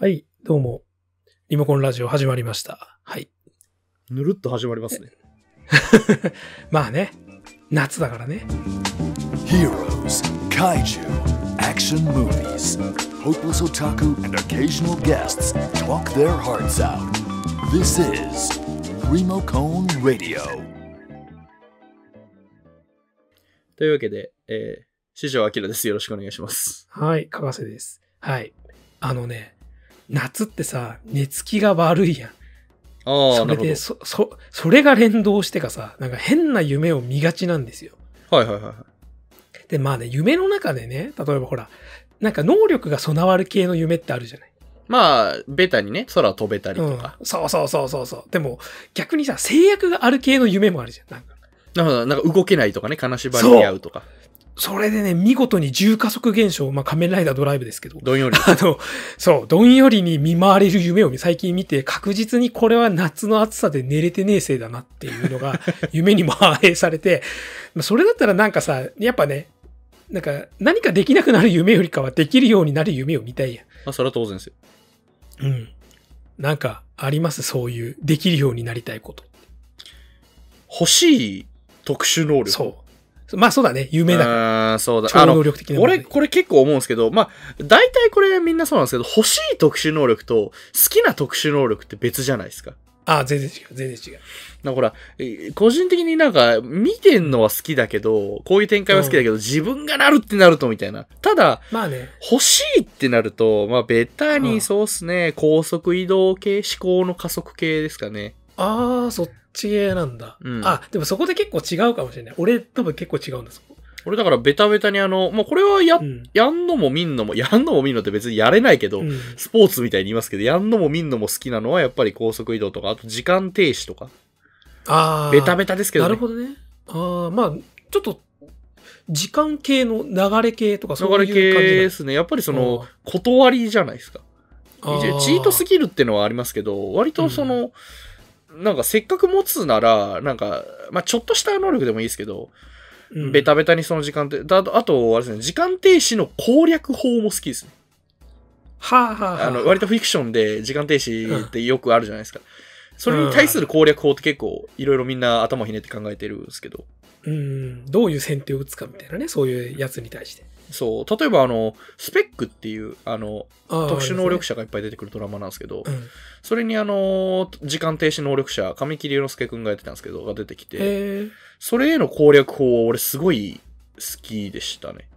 はい、どうも。リモコンラジオ始まりました。はい。ぬるっと始まりますね。まあね、夏だからね。Heroes, Kaiju, action movies. Hopeless otaku and occasional guests talk their hearts out. This is Primo Cone Radio. というわけで、えー、四条明です。よろしくお願いします。はい、かがせです。はい。あのね、夏ってさ、寝つきが悪いやん。ああ、それで、そ、そ、それが連動してかさ、なんか変な夢を見がちなんですよ。ど。はいはいはいはい。で、まあね、夢の中でね、例えばほら、なんか能力が備わる系の夢ってあるじゃない。まあ、ベタにね、空飛べたりうんとか。。そうそうそうそうそう。でも、逆にさ、制約がある系の夢もあるじゃん。なんかなるほど。なんか動けないとかね、金縛りに合うとか。それでね、見事に重加速現象、まあ仮面ライダードライブですけど、どんより。あの、そう、どんよりに見舞われる夢を最近見て、確実にこれは夏の暑さで寝れてねえせいだなっていうのが、夢にも反映されて、まあそれだったらなんかさ、やっぱね、なんか何かできなくなる夢よりかはできるようになる夢を見たいやまあ、それは当然ですよ。ん。うん。なんかあります？そういう、できるようになりたいこと。欲しい特殊能力。そう。まあそうだね、夢だから。あーそうだ。超能力的な俺、これ結構思うんですけど、まあ、大体これみんなそうなんですけど、欲しい特殊能力と好きな特殊能力って別じゃないですか。あ全然違う、全然違う。なほら、えー個人的になんか、見てんのは好きだけど、こういう展開は好きだけど、自分がなるってなるとみたいな。ただ、まあね、欲しいってなると、まあ、ベタうんにそうっすね、高速移動系、思考の加速系ですかね。ああ、そっち系なんだ。うんあ、でもそこで結構違うかもしれない。俺多分結構違うんだ、そこ。俺だからベタベタにあの、まあ、これはや、うん。やんのも見んのも、やんのも見んのって別にやれないけど、うんスポーツみたいに言いますけど、やんのも見んのも好きなのはやっぱり高速移動とか、あと時間停止とか。ああ。ベタベタですけどね。なるほどね。ああ、まあ、ちょっと、時間系の流れ系とかそういう流感じだれ系ですね。やっぱりその、断りじゃないですか。チートスキルってのはありますけど、割とその、なんかせっかく持つなら、なんか、まあちょっとした能力でもいいですけど、うん。ベタベタにその時間って、だあと、あとあれですね、時間停止の攻略法も好きですね。はあ、はあはあ、あの、割とフィクションで時間停止ってよくあるじゃないですか。それに対する攻略法って結構いろいろみんな頭ひねって考えてるんですけど、うん、どういう先手を打つかみたいなね、そういうやつに対して。そう、例えばあの、スペックっていう、あの、あー特殊能力者。者がいっぱい出てくるドラマなんですけど、うん。それにあの、時間停止能力者、神木隆之介くんがやってたんですけど、が出てきて。それへの攻略法は俺すごい好きでしたね。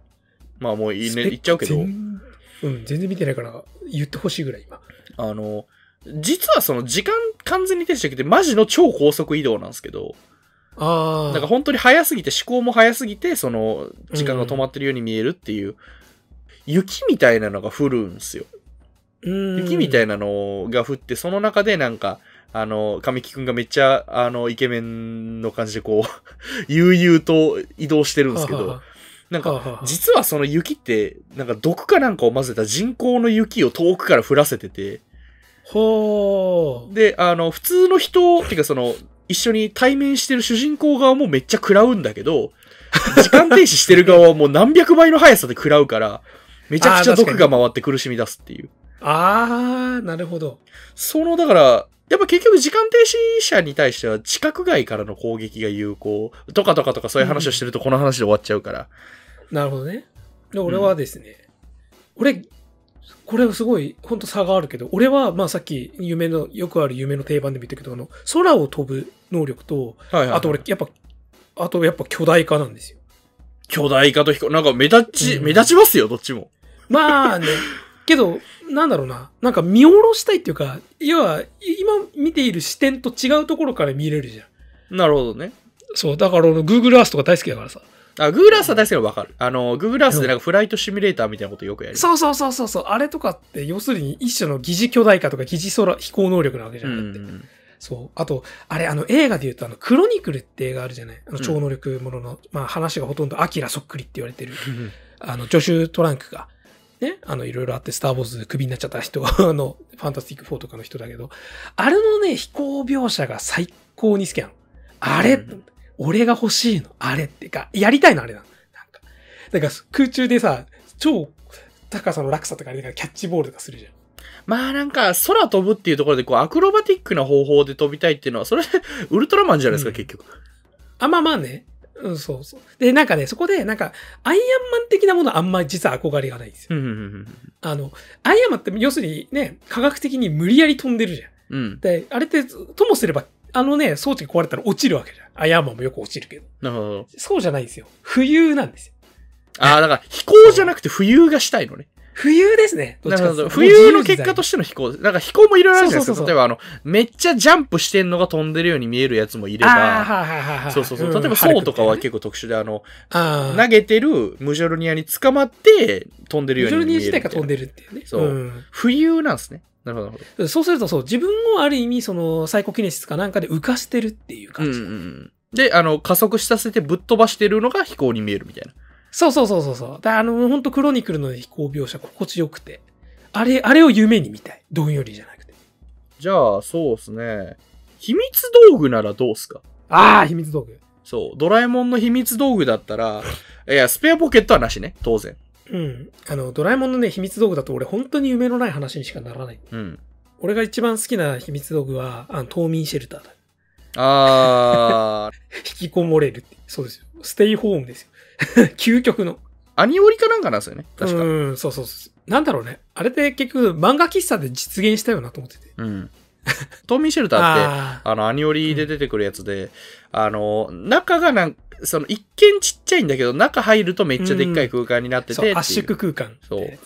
まあもういいね、言っちゃうけど、全うん、全然見てないから言ってほしいぐらい今。あの、実はその時間完全に停止できて、マジの超高速移動なんですけど、ああ。なんか本当に速すぎて、思考も速すぎて、その、時間が止まってるように見えるっていう、雪みたいなのが降るんですよ。雪みたいいなのが降って、その中でなんか、あの、神木くんがめっちゃ、あの、イケメンの感じでこう、悠々と移動してるんですけど、なんか、か実はその雪って、なんか毒かなんかを混ぜた人工の雪を遠くから降らせてて、ほー。で、あの、普通の人、っていうかその、一緒に対面してる主人公側もめっちゃ食らうんだけど、時間停止してる側はもう何百倍の速さで食らうから、めちゃくちゃ毒が回って苦しみ出すっていう。ああ、なるほど。その、だから、やっぱ結局時間停止者に対しては地殻外からの攻撃が有効とかとかとかそういう話をしてるとこの話で終わっちゃうから。なるほどね。で俺はですね、俺、これすごい、本当差があるけど、俺は、まあさっき夢の、よくある夢の定番でも言ったけど、あの、空を飛ぶ能力と、はいはいはいあと俺、やっぱ、あとやっぱ巨大化なんですよ。巨大化と飛行、なんか目立ち、うん目立ちますよ、どっちも。まあね、けど、なんだろうな、なんか見下ろしたいっていうか、要は、今見ている視点と違うところから見れるじゃん。なるほどね。そう、だから俺、Google Earth とか大好きだからさ。あ、グーラースは大好きなのわかる。あの、グーラースでなんかフライトシミュレーターみたいなことよくやる。そうそうそうそうそう、あれとかって、要するに一種の疑似巨大化とか疑似空、飛行能力なわけじゃうんだって。ん。そう。あと、あれ、あの、映画で言うと、あの、クロニクルって映画あるじゃない？あの、超能力ものの、まあ、話がほとんどアキラそっくりって言われてる、あの、ジョシュ・トランクが、ね、あの、いろいろあって、スター・ウォーズでクビになっちゃった人、あの、ファンタスティック・フォーとかの人だけど、あれのね、飛行描写が最高に好きなの。あれ、うん俺が欲しいの。あれってか、やりたいの、あれなの。なんか、だから空中でさ、超高さの落差とかあれだからキャッチボールとかするじゃん。まあなんか空飛ぶっていうところでこうアクロバティックな方法で飛びたいっていうのは、それ ウルトラマンじゃないですか、うん結局。あ、まあまあね。うん、そうそう。で、なんかね、そこで、なんか、アイアンマン的なものはあんまり実は憧れがないんですよ。あの、アイアンマンって要するにね、科学的に無理やり飛んでるじゃん。うん。で、あれって、ともすれば、あのね、装置が壊れたら落ちるわけじゃん。アイアンマンもよく落ちるけど。なるほど。そうじゃないんですよ。浮遊なんですよ。ああ、だから飛行じゃなくて浮遊がしたいのね。浮遊ですね。どっ。ちか浮遊の結果としての飛行。なんか飛行もいろいろあるじゃないですか。例えばあの、めっちゃジャンプしてんのが飛んでるように見えるやつもいれああ、ば。そうそうそう。ん例えば、そうとかは結構特殊で、あの、投げてるムジョルニアに捕まって飛んでるようジョルニーに見えるみたいな。自体が飛んでるっていうね。そうん浮遊なんですね。なるほど、そうするとそう、自分をある意味、その、サイコキネシスかなんかで浮かしてるっていう感じ。うんうん。で、あの、加速させてぶっ飛ばしてるのが飛行に見えるみたいな。そうそうそうそうそう。だあの、本当クロニクルの飛行描写心地よくて。あれ、あれを夢に見たい。どんよりじゃなくて。じゃあ、そうですね。秘密道具ならどうすか？ああ、秘密道具。そう。ドラえもんの秘密道具だったら、いや、スペアポケットはなしね。当然。うん。あの、ドラえもんのね、秘密道具だと俺本当に夢のない話にしかならない。うん。俺が一番好きな秘密道具は、あの、冬眠シェルターだ。あー、引きこもれるって。そうですよ。ステイホームですよ。究極の。アニオリかなんかなんですよね。確か。うん、そうそうそう。なんだろうね。あれって結局漫画喫茶で実現したよなと思ってて。うん。トミーシェルターって、あの、アニオリで出てくるやつで、あの、中がなんその、一見ちっちゃいんだけど、中入るとめっちゃでっかい空間になっててっていう、そう圧縮空間。そう。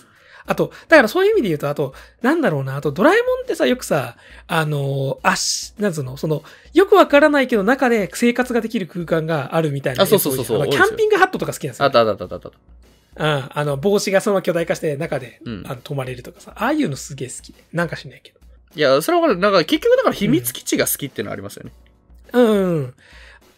あと、だからそういう意味で言うと、あと、なんだろうな、あと、ドラえもんってさ、よくさ、あの、あし、なんつうの、その、よくわからないけど、中で生活ができる空間があるみたいな。あそうそうそうそうキャンピングハットとか好きなんですよ。あったあったあったあった。うん。あの、帽子がそのまま巨大化して、中で、うんあの泊まれるとかさ、ああいうのすげえ好きで。なんかしないけど。いや、それは。なんか結局だから秘密基地が好きっていうのはありますよね。うん、うん。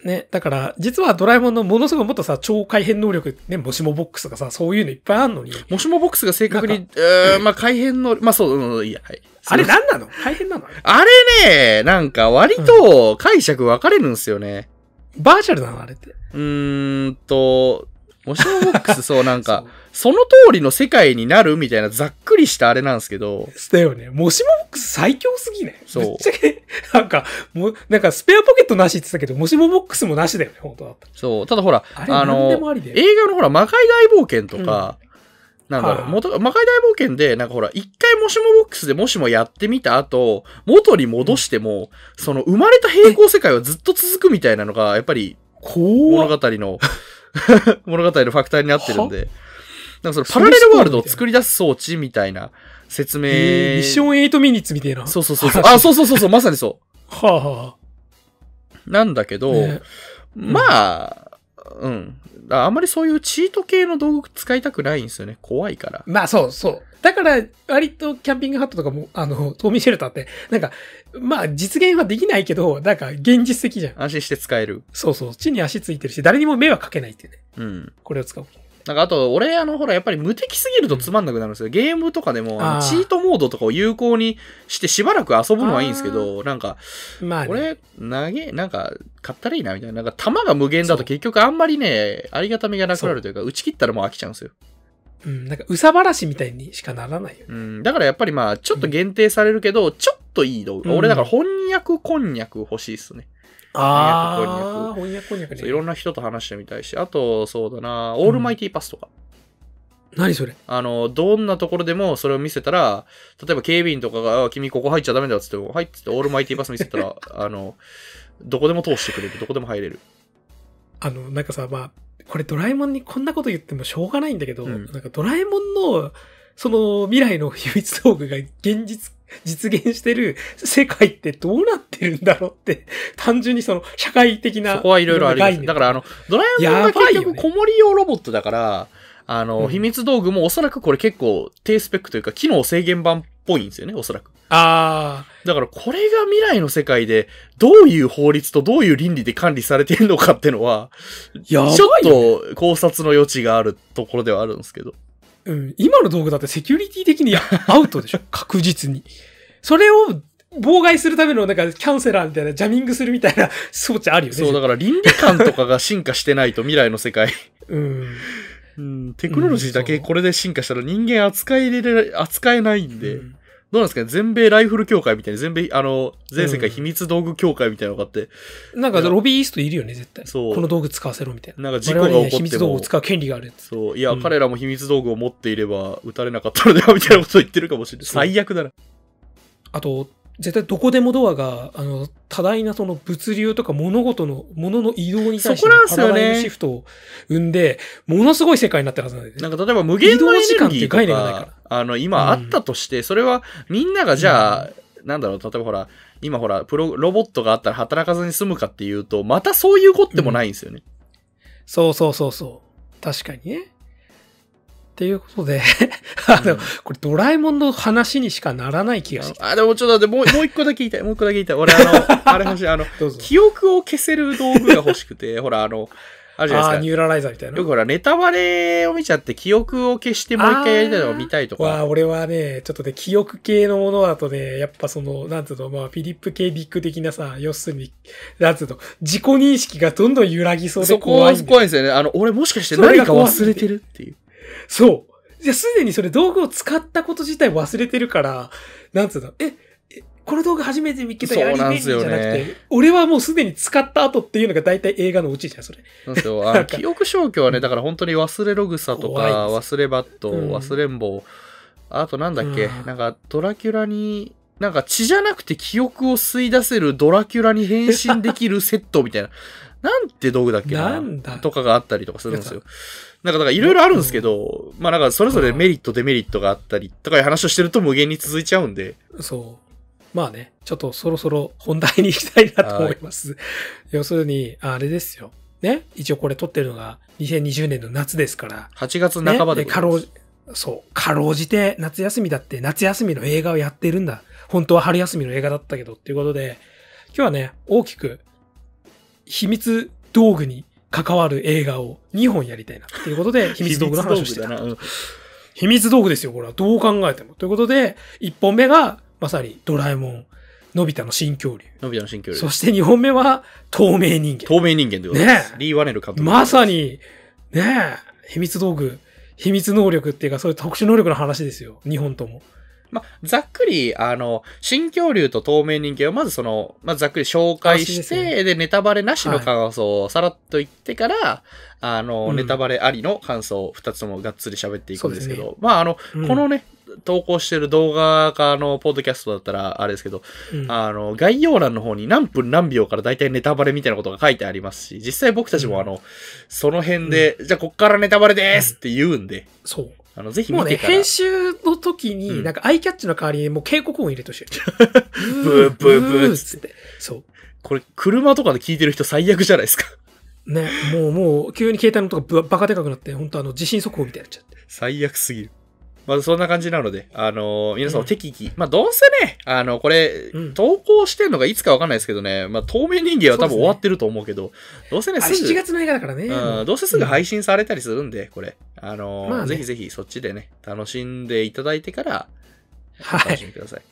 ね、だから、実はドラえもんのものすごいもっとさ、超改変能力、ね、もしもボックスとかさ、そういうのいっぱいあるのに、もしもボックスが正確なに、えー、まあ改変の、まあそう、うん、いいや、はい。あれ何なの？改変なの？あれね、なんか割と解釈分かれるんですよね。バーチャルなのあれって。うーんと、もしもボックス、そうなんかそう、その通りの世界になるみたいなざっくりしたあれなんですけど、だよね。もしもボックス最強すぎね。そうぶっちゃけ、なんか、もう、なんかスペアポケットなしって言ってたけど、もしもボックスもなしだよね、本当だったら。そう、ただほら、あの。映画のほら、魔界大冒険とか、なんだろう、はい元魔界大冒険で、なんかほら、一回もしもボックスでもしもやってみた後、元に戻しても、その生まれた平行世界はずっと続くみたいなのが、やっぱり物語の、物語のファクターになってるんで、なんかそのパラレルワールドを作り出す装置みたいな説明。えーミッション8ミニッツみたいな？そうそうそうそう。話？あ、そうそうそうそう、まさにそはあはう。なんだけど、あ。ねまあ、うん。ああんまりそういうチート系の道具使いたくないんですよね。怖いから。まあそうそう。だから、割とキャンピングハットとかも、あの、冬眠シェルターって、なんか、まあ実現はできないけど、なんか現実的じゃん。安心して使える。そうそう。地に足ついてるし、誰にも迷惑かけないっていうね。うん。これを使う。なんかあと、俺、あの、ほら、やっぱり無敵すぎるとつまんなくなるんですよ。ゲームとかでも、チートモードとかを有効にしてしばらく遊ぶのはいいんですけど、なんか、まあ、ね、これ、投げ、なんか、買ったらいいな、みたいな。なんか、弾が無限だと結局あんまりね、ありがたみがなくなるというか、打ち切ったらもう飽きちゃうんですよ。うん、なんか、うさばらしみたいにしかならないよね。うん。だからやっぱりまあ、ちょっと限定されるけど、ちょっといい道具。うん俺、だから翻訳こんにゃく欲しいっすね。ああ、翻訳こんにゃくね。いろんな人と話してみたいし、あと、そうだな、オールマイティパスとか。何それ？あの、どんなところでもそれを見せたら、例えば警備員とかが、あ君ここ入っちゃダメだっつっても、入ってってオールマイティパス見せたら、あの、どこでも通してくれる、どこでも入れる。あの、なんかさ、まあ、これドラえもんにこんなこと言ってもしょうがないんだけど、うんなんかドラえもんの、その未来の秘密道具が現実、実現してる世界ってどうなってるんだろうって、単純にその社会的な。そこはいろいろあります。だから、あの、ドラえもんが結局、子守用ロボットだから、あの、うん秘密道具もおそらくこれ結構低スペックというか、機能制限版っぽいんですよね、おそらく。あだから、これが未来の世界で、どういう法律とどういう倫理で管理されているのかっていうのは、ー、やばいちょ。っと考察の余地があるところではあるんですけど。うん、今の道具だってセキュリティ的に アウトでしょ？確実に。それを妨害するためのなんかキャンセラーみたいな、ジャミングするみたいな装置あるよね。そう、だから倫理観とかが進化してないと未来の世界。うん。うん、テクノロジーだけこれで進化したら人間扱い入れれ、扱えないんで、うんどうなんですかね？全米ライフル協会みたいに、全米、あの、全世界秘密道具協会みたいなのがあって、なんかロビーイストいるよね、絶対。そうこの道具使わせろみたいな。なんか事故が起こっても秘密道具を使う権利があるやつ。そう、いや、うん彼らも秘密道具を持っていれば、撃たれなかったのでは、みたいなことを言ってるかもしれない。そう最悪だな。あと、絶対どこでもドアが、あの、多大なその物流とか物事の、物の移動に対してそこなんすよねパラダイムシフトを生んで、ものすごい世界になってるはずなんだよね。なんか例えば無限の動時間っていうと概念がないかか、あの、今あったとして、それはみんながじゃあ、なんだろう、例えばほら、今ほら、プロ、ロボットがあったら働かずに済むかっていうと、またそういうことでもないんですよね。そうそうそうそう。確かにね。っていうことで、あの、うんこれドラえもんの話にしかならない気がしてきあ、でもちょっと待って、もう、もう一個だけ言いたい。もう一個だけ言いたい。俺、あの、あれ欲しい。あの。記憶を消せる道具が欲しくて、ほら、あの、あるじゃないですか。ニューラライザーみたいな。よくほら、ネタバレを見ちゃって、記憶を消してもう一回やりたいのが見たいとわあ、か。俺はね、ちょっとね、記憶系のものだとね、やっぱその、なんつうの、まあ、フィリップ・ケイ・ディック的なさ、要するに、なんつうの、自己認識がどんどん揺らぎそうで怖いんだよ。怖いんですよね。あの、俺もしかして何か忘れてるっていう。そう。じゃあ、すでにそれ道具を使ったこと自体忘れてるから、なんつうの、え、えこの道具初めて見つけたやり便利じゃなくすよねて、俺はもうすでに使った後っていうのが大体映画のうちじゃん、それ。そうですよ。あ記憶消去はね、だから本当に忘れろ草と怖いか、忘れバット、うん。忘れんぼ、あとなんだっけ、うん。なんかドラキュラに、なんか血じゃなくて記憶を吸い出せるドラキュラに変身できるセットみたいな。なんて道具だっけな？なんだ？とかがあったりとかするんですよ。なんか、だからいろいろあるんですけど、まあなんかそれぞれメリット、デメリットがあったりとかいう話をしてると無限に続いちゃうんで、そう。まあね、ちょっとそろそろ本題に行きたいなと思います。要するに、あれですよ。ね？一応これ撮ってるのが2020年の夏ですから。8月半ばでね、かろう、そう、かろうじて夏休みだって夏休みの映画をやってるんだ。本当は春休みの映画だったけどっていうことで、今日はね、大きく秘密道具に関わる映画を2本やりたいなっていうことで、秘密道具の話をしてた。秘密道具ですよ、これは。どう考えても。ということで、1本目が、まさにドラえもん、のび太の新恐竜。のび太の新恐竜そ。して2本目は、透明人間。透明人間でございます。ねえリー・ワネル監督。まさに、ねえ、秘密道具、秘密能力っていうか、そういう特殊能力の話ですよ。2本とも。まあ、ざっくり、あの、新恐竜と透明人間をまずその、まずざっくり紹介して、すでネタバレなしの感想をさらっと言ってから、あの、うんネタバレありの感想を二つともがっつり喋っていくんですけど、まあ、あの、うんこのね、投稿してる動画かのポッドキャストだったらあれですけど、うんあの、概要欄の方に何分何秒から大体ネタバレみたいなことが書いてありますし、実際僕たちもあの、その辺で、じゃあこっからネタバレですって言うんで、そう。あの、ぜひもうね、見てから。編集の時うんに、なんかアイキャッチの代わりにもう警告音入れてほしい。ブーブーブーっつって。そこれ、車とかで聞いてる人最悪じゃないですか。う。ね、もう、もう、急に携帯の音がぶバカでかくなって、本当あの、地震速報みたいになっちゃって。最悪すぎる。まずそんな感じなので、あのー皆さんうんも適宜、まあどうせね、あの、これ、うん投稿してんのがいつかわかんないですけどね、まあ透明人間は多分終わってると思うけど、どうせね、すぐ、7月の映画だからね。うん、どうせすぐ配信されたりするんで、これ。あのーまあねぜひぜひそっちでね、楽しんでいただいてから、おはい。楽しみください。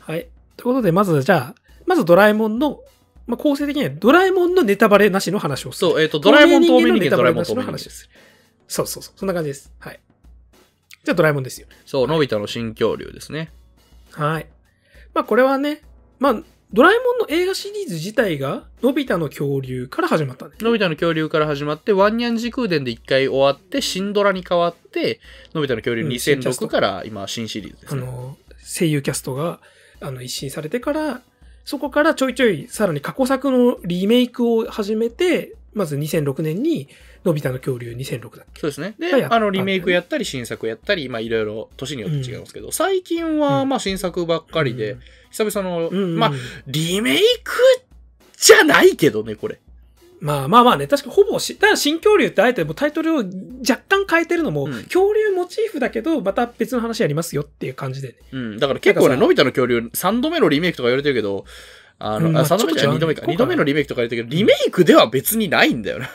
はい。ということで、まずじゃあ、まずドラえもんの、まあ、構成的にはドラえもんのネタバレなしの話をする。そう、えっ、と、ドラえもん透明人間、ドラえもん透明人間す。そうそうそう。そんな感じです。はい。じゃあドラえもんですよ。そう、のび太の新恐竜ですね。はい。まあこれはね、まあ、ドラえもんの映画シリーズ自体が、のび太の恐竜から始まったんです。のび太の恐竜から始まって、ワンニャン時空伝で一回終わって、シンドラに変わって、のび太の恐竜うん新キャスト2006から今、新シリーズですね。あの、声優キャストが、あの、一新されてから、そこからちょいちょい、さらに過去作のリメイクを始めて、まず2006年に、のび太の恐竜2006だっけ？そうですね。で、あの、リメイクやったり、新作やったり、まあ、いろいろ、年によって違うんですけど、最近は、うんまあ、新作ばっかりで、うん久々の、うんうんまあ、リメイクじゃないけどね、これ。まあまあまあね、確かほぼし、ただ新恐竜ってあえてもうタイトルを若干変えてるのも、うん恐竜モチーフだけど、また別の話やりますよっていう感じでね。うん。だから結構ね、のび太の恐竜、3度目のリメイクとか言われてるけど、あの、うんまああ3度目じゃない2ちょっと違うね度目か。2今回度目のリメイクとか言われてるけど、リメイクでは別にないんだよな。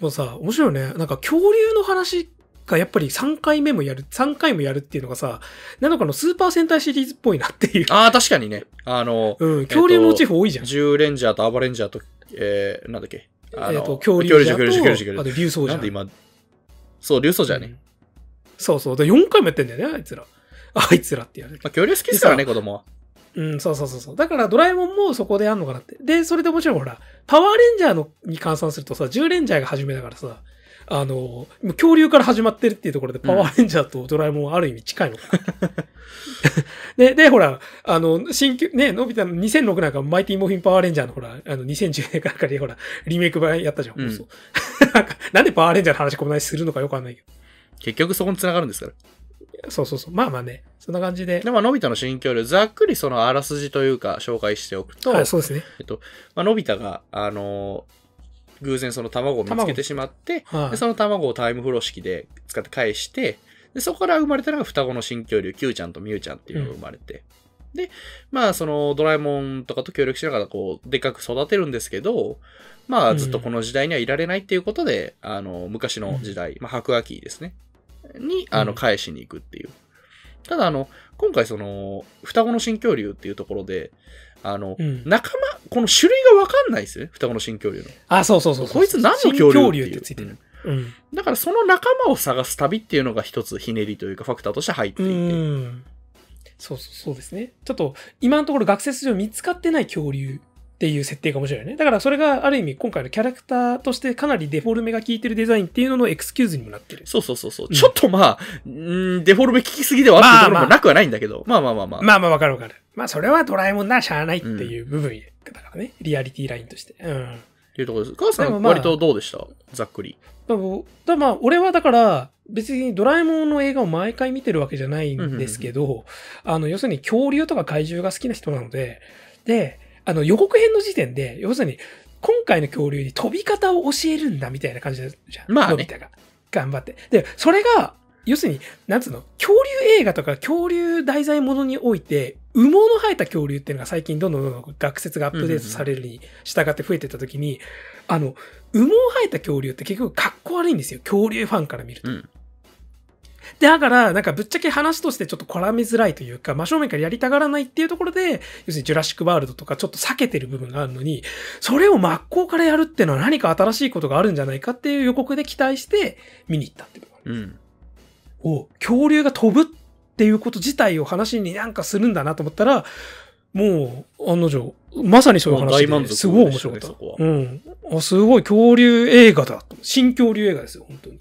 もうさ、面白いよね。なんか恐竜の話がやっぱり3回目もやる、3回もやるっていうのがさ、なのかのスーパー戦隊シリーズっぽいなっていう。ああ、確かにね。あの、うん、恐竜モチーフ多いじゃん。ジューレンジャーとアバレンジャーと、えー、なんだっけ？あのえっと、恐竜恐竜じゃ獣、恐竜獣、と、あ恐竜獣。と竜装じゃなんで今、そう、竜装じゃね？そうそう。で4回もやってんだよね、あいつら。あいつらって言われて。まあ、恐竜好きですからね、子供は。うん、そうそうそうそう。だからドラえもんもそこでやんのかなって。で、それでもちろんほら、パワーレンジャーのに換算するとさ、10レンジャーが初めだからさ、あの、恐竜から始まってるっていうところで、パワーレンジャーとドラえもんはある意味近いのかな。で、で、ほら、あの、新旧、ね、のび太の2006なんかマイティモーフィンパワーレンジャーのほら、あの、2010年からからほら、リメイク版やったじゃん、うん なんでパワーレンジャーの話こんなにするのかよくわかんないけ結局そこに繋がるんですから。ど。そうそうそう。まあまあね、そんな感じで。で、まあ、のび太の新恐竜、ざっくりそのあらすじというか、紹介しておくと、はい、そうですね。えっと、まあのび太が、あのー偶然その卵を見つけてしまって、はいでその卵をタイム風呂式で使って返して、でそこから生まれたのが双子の新恐竜、キューちゃんとミュウちゃんっていうのが生まれて、で、まあそのドラえもんとかと協力しながらこう、でっかく育てるんですけど、まあずっとこの時代にはいられないっていうことで、あの、昔の時代、まあ白亜紀ですね、に、あの、うん返しに行くっていう。ただあの、今回その、双子の新恐竜っていうところで、あの、うん。仲間、この種類がわかんないですよね。双子の新恐竜の。あ、そうそうそうそう。こいつ何の恐竜ってついてるう。うん。だからその仲間を探す旅っていうのが一つひねりというかファクターとして入ってういて。ん。そうそうそうですね。ちょっと、今のところ学説上見つかってない恐竜っていう設定が面白いよね。だからそれがある意味今回のキャラクターとしてかなりデフォルメが効いてるデザインっていうののエクスキューズにもなってる。そうそうそうそう。うんちょっとまあ、うんデフォルメ効きすぎではあってところもなくはないんだけど、まあまあまあまあ。まあまあわかるわかる。まあそれはドラえもんならしゃあないっていう部分だからね。リアリティラインとして。うん。っていうところです。母さん、まあ割とどうでした？ざっくり。だだまあ、俺はだから、別にドラえもんの映画を毎回見てるわけじゃないんですけど、あの、要するに恐竜とか怪獣が好きな人なので、で、あの、予告編の時点で、要するに、今回の恐竜に飛び方を教えるんだみたいな感じじゃん。まあねのび太が。頑張って。で、それが、要するに、なんつうの、恐竜映画とか恐竜題材ものにおいて、羽毛の生えた恐竜っていうのが最近どんどんどんどん学説がアップデートされるに従って増えてった時に、あの、羽毛生えた恐竜って結局かっこ悪いんですよ。恐竜ファンから見ると。うん。だから、なんかぶっちゃけ話としてちょっと絡みづらいというか、真正面からやりたがらないっていうところで、要するにジュラシックワールドとかちょっと避けてる部分があるのに、それを真っ向からやるっていうのは何か新しいことがあるんじゃないかっていう予告で期待して見に行ったっていう。うん。お恐竜が飛ぶっていうこと自体を話になんかするんだなと思ったら、もう、案の定、まさにそういう話ですごい面白かった。うん。あ、すごい恐竜映画だと。新恐竜映画ですよ、本当に。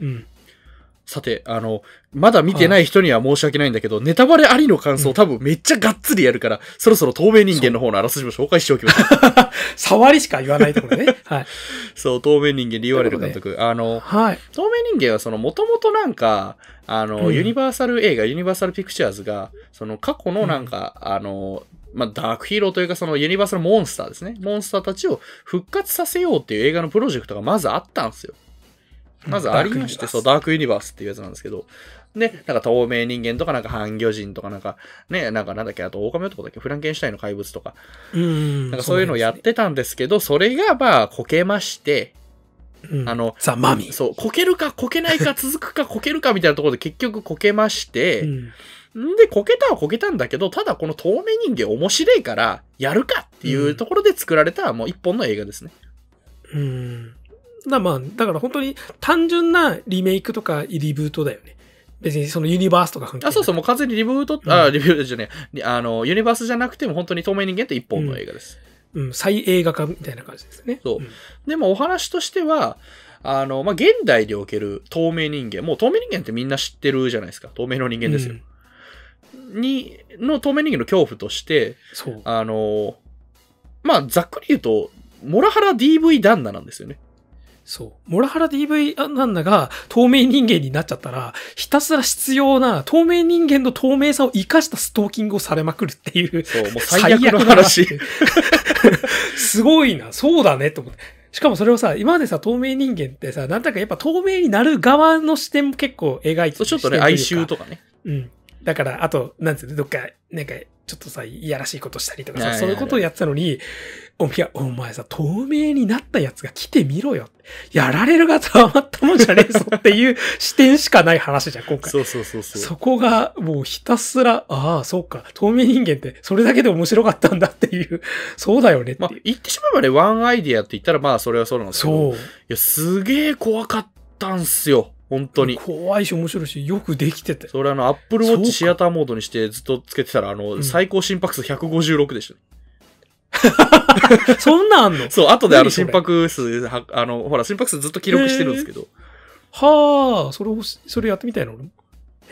うん。さて、あの、まだ見てない人には申し訳ないんだけど、ネタバレありの感想、うん多分めっちゃがっつりやるから、そろそろ透明人間の方のあらすじも紹介しておきます。触りしか言わないところね。はい。そう、透明人間リーワレル監督。あの、はい。透明人間はその、もともとなんか、あの、うんユニバーサル映画、ユニバーサルピクチャーズが、その過去のなんか、あの、まあ、ダークヒーローというかそのユニバーサルモンスターですね。モンスターたちを復活させようっていう映画のプロジェクトがまずあったんですよ。まずありまして、そう、ダークユニバースっていうやつなんですけど。で、なんか透明人間とかなんか半魚人とかなんか、ね、なんかなんだっけ、あと狼男だっけ、フランケンシュタインの怪物とか、うん。なんかそういうのをやってたんですけど、それがまあ、こけまして、うんあの、さあ、マミ。そう、こけるかこけないか続くかこけるかみたいなところで結局こけまして、うん。んで、こけたはこけたんだけど、ただこの透明人間面白いから、やるかっていうところで作られたもう一本の映画ですね。うん。だまあ、だから本当に単純なリメイクとかリブートだよね。別にそのユニバースとか関係ない。あ、そうそう、もう完全にリブート、うんあ、リブートじゃねえ、あの、ユニバースじゃなくても本当に透明人間って一本の映画です。うん。再映画化みたいな感じですね。そうんでもお話としては、あの、まあ、現代でおける透明人間、もう透明人間ってみんな知ってるじゃないですか。透明の人間ですよ。うんに、の透明人間の恐怖として、そう。あの、まあ、ざっくり言うと、モラハラ DV 旦那なんですよね。そう。モラハラ DV 旦那が透明人間になっちゃったら、ひたすら必要な透明人間の透明さを生かしたストーキングをされまくるっていう。そう、もう最悪のだ な話。すごいな。そうだね、と思って。しかもそれをさ、今までさ、透明人間ってさ、なんだかやっぱ透明になる側の視点も結構描いてそうちょっとね、哀愁とかね。うん。だから、あと、なんつうの、どっか、なんか、ちょっとさ、いやらしいことしたりとかさ、そういうことをやってたのに、おいや、お前さ、透明になったやつが来てみろよ。やられるがたまったもんじゃねえぞっていう視点しかない話じゃん、今回。そうそうそうそう。そこが、もうひたすら、ああ、そうか、透明人間って、それだけで面白かったんだっていう、そうだよねってまあ言ってしまえばね、ワンアイディアって言ったら、まあ、それはそうなんですけど、いそう。や、すげえ怖かったんすよ。本当に。怖いし面白いし、よくできてて。それあの、Apple そうか Watch シアターモードにしてずっとつけてたら、あの、うん最高心拍数156でした。そんなんあんの？そう、後であの心拍数、はあの、ほら、心拍数ずっと記録してるんですけど。はあ、それを、それやってみたいな、俺も。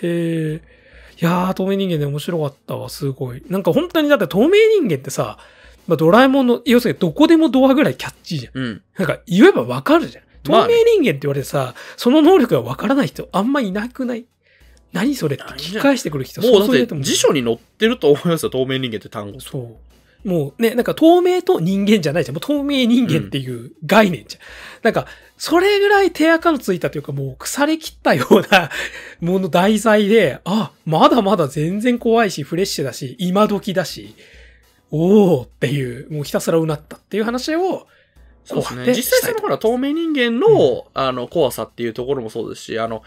へえ。いやー、透明人間で面白かったわ、すごい。なんか本当にだって透明人間ってさ、まあ、ドラえもんの、要するにどこでもドアぐらいキャッチーじゃん。うん。なんか言えばわかるじゃん。透まあね明人間って言われてさ、その能力がわからない人あんまいなくない？何それって聞き返してくる人もうだって辞書に載ってると思いますよ、透明人間って単語。そう。もうね、なんか透明と人間じゃないじゃん。もう透明人間っていう概念じゃん。なんか、それぐらい手垢のついたというか、もう腐れ切ったような もの題材で、あ、まだまだ全然怖いし、フレッシュだし、今時だし、おーっていう、もうひたすらうなったっていう話を、そうですね。実際そのほら、透明人間の、あの、怖さっていうところもそうですし、あの、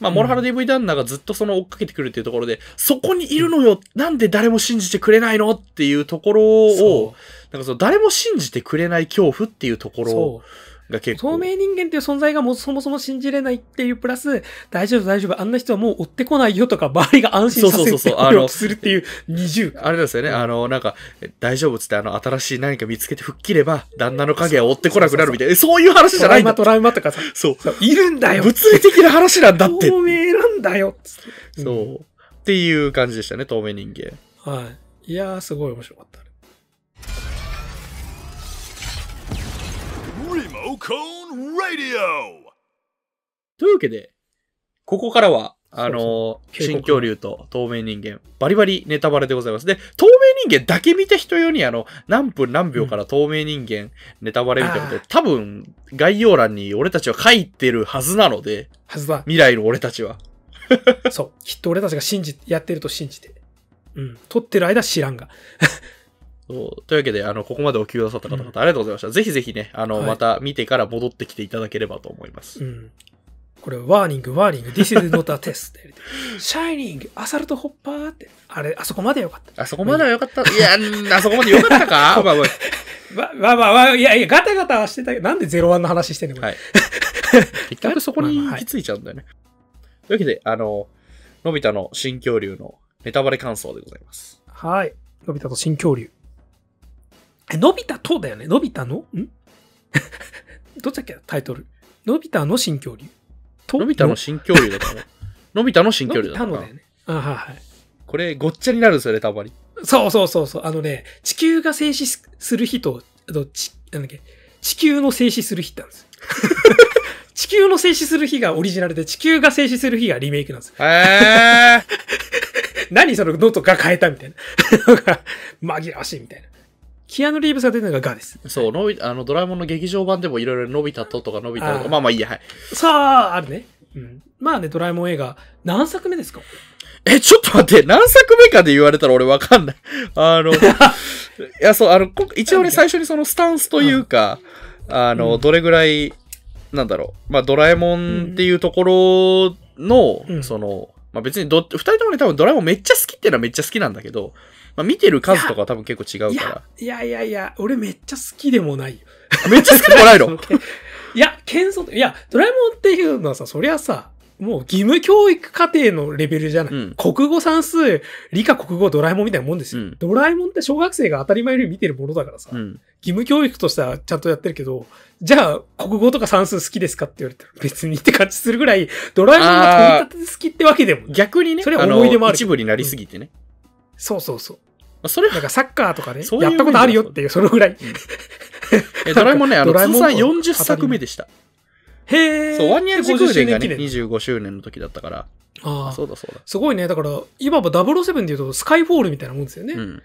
まあ、モラハラ DV 旦那がずっとその追っかけてくるっていうところで、そこにいるのよ、なんで誰も信じてくれないの？っていうところをそ、なんかその誰も信じてくれない恐怖っていうとこう。ろ。が結構。透明人間っていう存在がもうそもそも信じれないっていうプラス、大丈夫大丈夫、あんな人はもう追ってこないよとか、周りが安心させそうするっていう二重。あれですよね、あの、なんか、え大丈夫っつって、あの、新しい何か見つけて吹っ切れば、旦那の影は追ってこなくなるみたいな、そういう話じゃないんだトラウマ、。トラウマとかさ、そう。いるんだよ物理的な話なんだって。透明なんだよそう。っていう感じでしたね、透明人間。うんはい。いやー、すごい面白かった。というわけで、ここからは、あのそうそう新恐竜と透明人間、バリバリネタバレでございます。で、透明人間だけ見た人用に、あの、何分何秒から透明人間ネタバレみたいなのあで、多分、概要欄に俺たちは書いてるはずなので、はずだ。未来の俺たちは。そう。きっと俺たちが信じ、やってると信じて。うん。撮ってる間知らんが。そうというわけで、あの、ここまでお聞きくださった方々、うんありがとうございました。ぜひぜひね、あの、はいまた見てから戻ってきていただければと思います。うん。これ、ワーニング、ワーニング、this is not a test。シャイニング、アサルトホッパーって。あれ、あそこまでよかった。あそこまではよかった。いや、うんあそこまでよかったか？まあまあわ、わ、わ、わ、いやいや、ガタガタはしてたけど、なんでゼロワンの話してんのこれ？はい。結局そこに行き着いちゃうんだよね。というわけで、あの、のび太の新恐竜のネタバレ感想でございます。はい。のび太と新恐竜。え、のび太とだよね？のび太の？ん？どっちだっけ？タイトル。のび太の新恐竜。と？のび太の新恐竜だったののび太の新の恐竜だったのだよね。あはいはい。これ、ごっちゃになるんですよね、たまに。そうそうそうそう。あのね、地球が静止すする日と、あとち、なんだっけ、地球の静止する日ってあるんですよ。地球の静止する日がオリジナルで、地球が静止する日がリメイクなんですよ。へー。何そのノートが変えたみたいな。紛らわしいみたいな。キアヌ・リーブスが出てるのがガです。そう、のび、あの、ドラえもんの劇場版でもいろいろのび太ととかのび太とか、あーまあまあいいや、はい。さあ、あるね。うん。まあね、ドラえもん映画、何作目ですか？え、ちょっと待って、何作目かで言われたら俺わかんない。あの、いや、そう、あの、こ一応ね、最初にそのスタンスというか、あの、うんどれぐらい、なんだろう、まあ、ドラえもんっていうところの、うんその、まあ別にど、二人ともね、多分ドラえもんめっちゃ好きっていうのはめっちゃ好きなんだけど、まあ見てる数とかは多分結構違いうかや、いやいやいや、俺めっちゃ好きでもないよ。ら。めっちゃ好きでもないの？いや、謙遜、いや、ドラえもんっていうのはさ、そりゃさ、もう義務教育課程のレベルじゃない？うん国語算数、理科国語ドラえもんみたいなもんですよ。うんドラえもんって小学生が当たり前より見てるものだからさ、うん。義務教育としてはちゃんとやってるけど、じゃあ国語とか算数好きですかって言われたら別にって感じするぐらい、ドラえもんが取り立てて好きってわけでも。逆にね、それは思い出もある一部になりすぎてね。そうそうそう。まあそれは、なんかサッカーとかね、そういうやったことあるよっていう、そのぐらい。えドラえもんね、あの、ドラえもん通算40作目でした。へえ。そう、ワンニャン時50空伝がね、記念25周年の時だったから。ああそうだそうだ。すごいね。だから、いわば007で言うと、スカイフォールみたいなもんですよね。うん。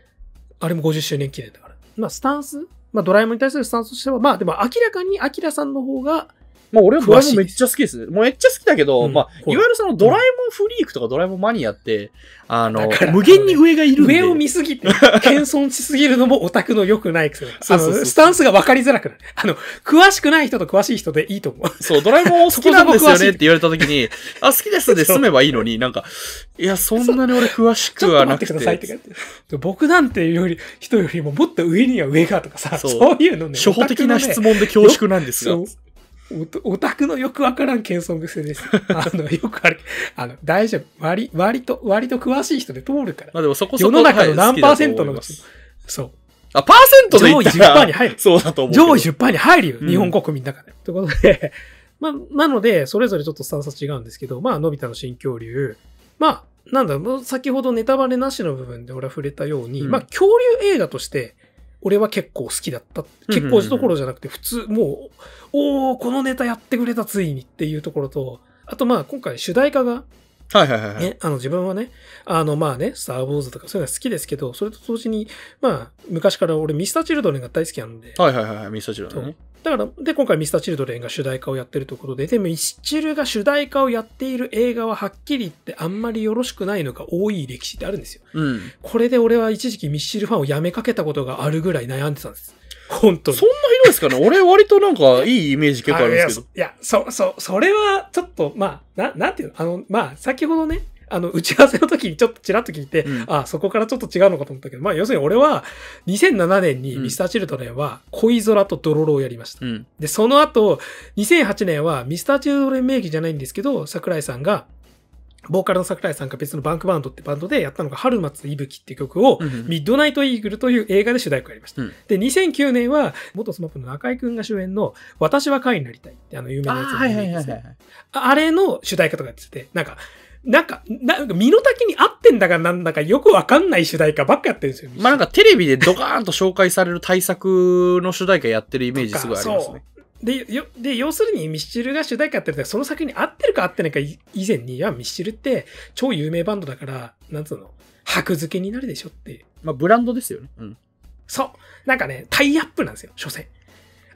あれも50周年記念だから。まあ、スタンスまあ、ドラえもんに対するスタンスとしては、まあ、でも明らかに、アキラさんの方が、まあ俺はドラえもんめっちゃ好きですね。もうめっちゃ好きだけど、うんまあ、いわゆるそのドラえもんフリークとかドラえもんマニアって、あの無限に上がいるんで。上を見すぎて、謙遜しすぎるのもオタクの良くない癖だからそうそうそうあの、スタンスが分かりづらくなる。あの、詳しくない人と詳しい人でいいと思う。そう、ドラえもん好きなんですよねって言われた時に、あ、好きですで済めばいいのに、なんか、いや、そんなに俺詳しちょっとくはなく待ってくださいってて、感じ。僕なんていうより、人よりももっと上には上がとかさ、そういうのね。初歩的な質問で恐縮なんですがそう、オタオタクのよくわからん謙遜癖です。あの、よくある。あの、大丈夫。割、割と、割と詳しい人で通るから。まあでもそこそこ世の中の何パーセントのそう。あ、パーセントで言ったら上位10%に入る そうだと思う。上位10%に入るよ、うん日本国民の中で。ということで、まあ、なので、それぞれちょっとスタンスは違うんですけど、まあ、のび太の新恐竜、まあ、なんだろう、先ほどネタバレなしの部分で俺は触れたように、うんまあ、恐竜映画として、俺は結構好きだった。結構どころじゃなくて、普通、もう、おー、このネタやってくれた、ついにっていうところと、あとまあ、今回主題歌が、はいはいはいはい。ね、あの自分はね、あのまあね、スター・ウォーズとかそういうのは好きですけど、それと同時に、まあ、昔から俺ミスター・チルドレンが大好きなんで、はいはいはいはい。ミスターチルドレンね。だから、で、今回ミスター・チルドレンが主題歌をやってるということで、でもミスチルが主題歌をやっている映画ははっきり言ってあんまりよろしくないのが多い歴史ってあるんですよ。うん。これで俺は一時期ミスチルファンをやめかけたことがあるぐらい悩んでたんです。本当に。そんなひどいですかね？俺割となんかいいイメージ結構あるんですけど。いや、いやそ、そ、それはちょっと、まあ、な、なんていうの？あの、まあ、先ほどね、あの、打ち合わせの時にちょっとちらっと聞いて、うんあそこからちょっと違うのかと思ったけど、まあ、要するに俺は、2007年に Mr.Childrenは、恋空とどろろをやりました。うん。で、その後、2008年は Mr.Children名義じゃないんですけど、桜井さんが、ボーカルの桜井さんが別の Bank Bandってバンドでやったのが、はるまついぶきっていう曲を、うんミッドナイトイーグルという映画で主題歌をやりました。うんで、2009年は、元 SMAPの中居くんが主演の、私は会になりたいってあの有名なやつあねあれの主題歌とかやってて、なんか、なんか、なんか身の丈に合ってんだかなんだかよくわかんない主題歌ばっかやってるんですよ。まあなんかテレビでドカーンと紹介される対策の主題歌やってるイメージすごいありますね。で、よ、で、要するにミスチルが主題歌やってるから、その作品に合ってるか合ってないかい以前に、いや、ミスチルって超有名バンドだから、なんつうの、箔付けになるでしょって。まあブランドですよね。うん。そう。なんかね、タイアップなんですよ、所詮。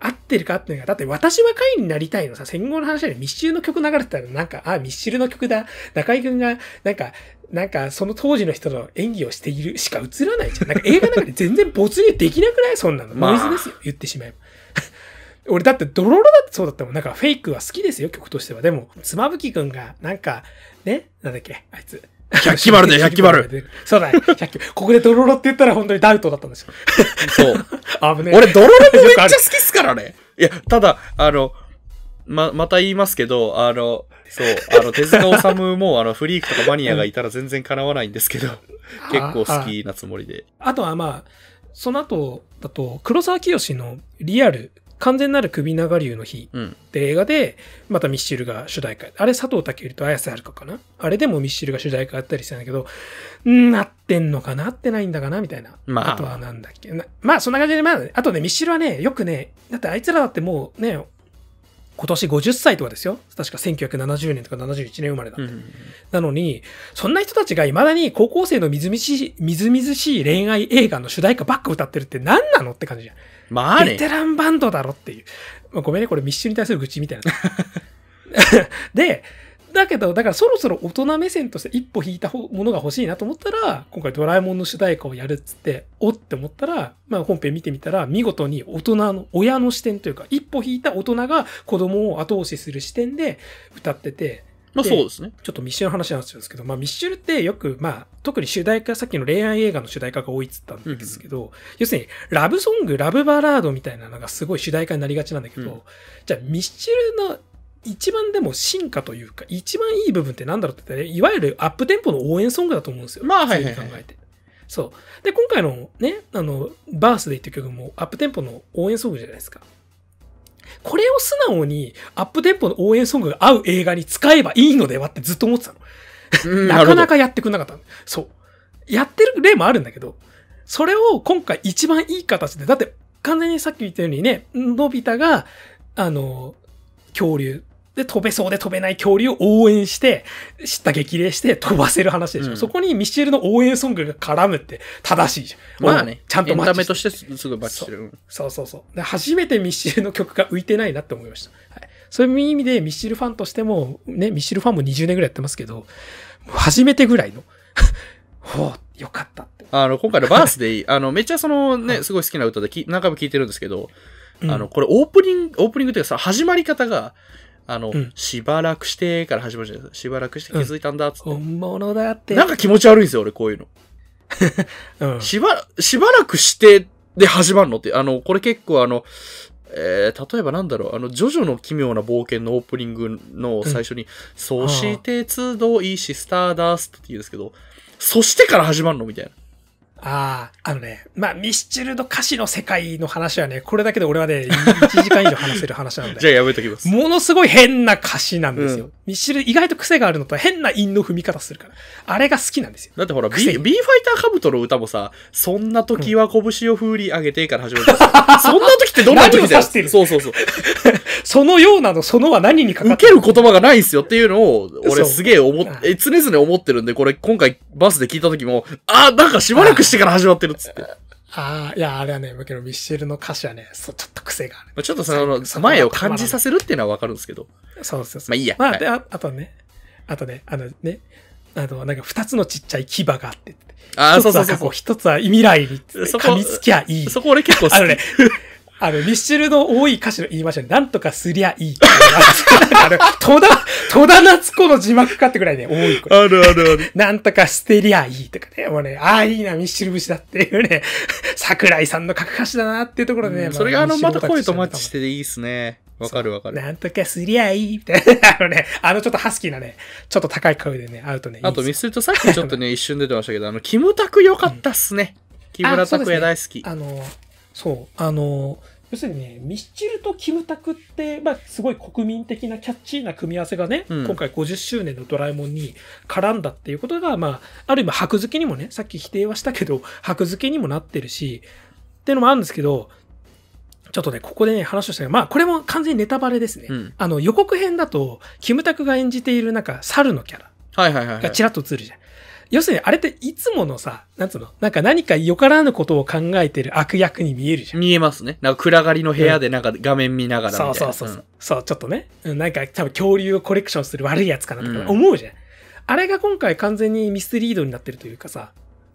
合ってるか合ってないか。だって私は会になりたいのさ、戦後の話でミスチルの曲流れてたら、なんか、あ、ミスチルの曲だ。中井くんが、なんか、なんか、その当時の人の演技をしているしか映らないじゃん。なんか映画の中で全然没入できなくない？そんなの。まあノイズですよ、言ってしまえば。俺だってドロロだってそうだったもん。なんかフェイクは好きですよ、曲としては。でも、妻夫木くんが、なんか、ね、なんだっけ、あいつ。百鬼丸だよ 百鬼丸。そうだね、百鬼ここでドロロって言ったら本当にダウトだったんですよ。そう。危ねえ。俺、ドロロもめっちゃ好きっすからね。いや、ただ、あの、ま、また言いますけど、あの、そう、あの、手塚治虫も、あの、フリークとかマニアがいたら全然叶わないんですけど、結構好きなつもりで。あとはまあ、その後だと、黒沢清のリアル、完全なる首長竜の日うん。って映画で、またミッシルが主題歌。あれ佐藤健と綾瀬はるかかな？あれでもミッシルが主題歌やったりしたんだけど、んなってんのかな？ってないんだかな？みたいな。まああとはなんだっけ？なまあそんな感じで、まあ、あとね、ミッシルはね、よくね、だってあいつらだってもうね、今年50歳とかですよ。確か1970年とか71年生まれだ。うん。なのに、そんな人たちが未だに高校生のみずみずしい、みずみずしい恋愛映画の主題歌ばっか歌ってるって何なの？って感じじゃん。まあ。ベテランバンドだろっていう。まあ、ごめんね、これミッシュに対する愚痴みたいな。で、だけど、だからそろそろ大人目線として一歩引いたものが欲しいなと思ったら、今回ドラえもんの主題歌をやるっつって、おって思ったら、まあ本編見てみたら、見事に大人の、親の視点というか、一歩引いた大人が子供を後押しする視点で歌ってて、まあそうですね。ちょっとミッシュの話なんですけど、まあミッシュルってよく、まあ特に主題歌、さっきの恋愛映画の主題歌が多いっつったんですけど、要するにラブソング、ラブバラードみたいなのがすごい主題歌になりがちなんだけど、うんじゃあミッシュルの一番でも進化というか、一番いい部分ってなんだろうって言ったら、いわゆるアップテンポの応援ソングだと思うんですよ。まあはいはいはい考えて。そう。で、今回のね、あの、バースデーっていう曲もアップテンポの応援ソングじゃないですか。これを素直にアップテンポの応援ソングが合う映画に使えばいいのではってずっと思ってたの。うん なかなるかやってくんなかったの。そう。やってる例もあるんだけど、それを今回一番いい形で、だって完全にさっき言ったようにね、のび太が、あの、恐竜で飛べそうで飛べない恐竜を応援して、知った激励して飛ばせる話でしょ。うんそこにミッシェルの応援ソングが絡むって正しいじゃん。まあね。ちゃんとマッチしてタメとしてすすごいバッチしてる。うんそうそうそう。で初めてミッシルの曲が浮いてないなって思いました。はい、そういう意味でミッシルファンとしても、ね、ミッシルファンも20年ぐらいやってますけど、初めてぐらいの、ほう、よかったって。あの、今回のバースデー、あの、めっちゃそのね、すごい好きな歌でき何回も聴いてるんですけど、うんあの、これオープニング、オープニングっていうかさ、始まり方が、あの、うんしばらくしてから始まるじゃないですか。しばらくして気づいたんだっつって。本物だって。なんか気持ち悪いんですよ、俺、こういうの。うん、しば、しばらくしてで始まるのって、あの、これ結構あの、えー、例えばなんだろう、あの、ジョジョの奇妙な冒険のオープニングの最初に、そして集いしスターダストって言うんですけど、そしてから始まるのみたいな。ああ、あのね、まあ、ミスチルの歌詞の世界の話はね、これだけで俺はね、1時間以上話せる話なの じゃあで。やめときます。ものすごい変な歌詞なんですよ。うミスチル意外と癖があるのと変な韻の踏み方するから。あれが好きなんですよ。だってほら、B、癖 B ファイターカブトの歌もさ、そんな時は拳を振り上げてから始まるんですよ。そんな時ってどんな時だよ。してる？そうそうそう。そのようなの、そのは何にかかって受ける言葉がないんすよっていうのを、俺すげえ思っ常々思ってるんで、これ今回バスで聞いた時も、あー、なんかしばらくしてから始まってるっつって。まああ、いや、あれはね、だけどミスチルの歌詞はね、そう、ちょっと癖がある。あちょっとそのそ、前を感じさせるっていうのはわかるんですけど。そうそうそう。まあいいやまあ、はいで、ああとね、あとね、あのね、あの、なんか二つのちっちゃい牙があって、あー、一つは過去、そうそうそうそ一つは未来に噛みつきゃいい。う。そこ俺結構好き。あのね、あの、ミスチルの多い歌詞の言いましたね。なんとかすりゃいいっていうのがあ の、戸田、戸田夏子の字幕かってぐらいね、多いこれ。あるあるある。なんとか捨てりゃいいとかね。もうね、ああ、いいな、ミスチル節だっていうね、桜井さんの書く歌詞だなっていうところでね。それがあの、また声とマッチチしてていいっすね。わかるわかる。なんとかすりゃいいみたいな。あのね、あのちょっとハスキーなね、ちょっと高い声でね、会うとね。あと、ミスるとさっきちょっとね、一瞬出てましたけど、あの、キムタク良かったっすね。木村拓哉大好き。あの、そう、あの、要するにね、ミスチルとキムタクって、まあ、すごい国民的なキャッチーな組み合わせがね、うん今回50周年のドラえもんに絡んだっていうことが、まあ、ある意味箔付けにもね、さっき否定はしたけど、箔付けにもなってるし、っていうのもあるんですけど、ちょっとね、ここでね、話をしたけど、まあ、これも完全にネタバレですね。うんあの、予告編だと、キムタクが演じている、なんか、猿のキャラ。はいはいはいはい。がちらっと映るじゃん。要するに、あれっていつものさ、なんつうの？なんか何かよからぬことを考えてる悪役に見えるじゃん。見えますね。なんか暗がりの部屋でなんか画面見ながらみたいな。そうそうそうそう。そう、ちょっとね。うんなんか多分恐竜をコレクションする悪いやつかなとうんか思うじゃん。あれが今回完全にミスリードになってるというかさ、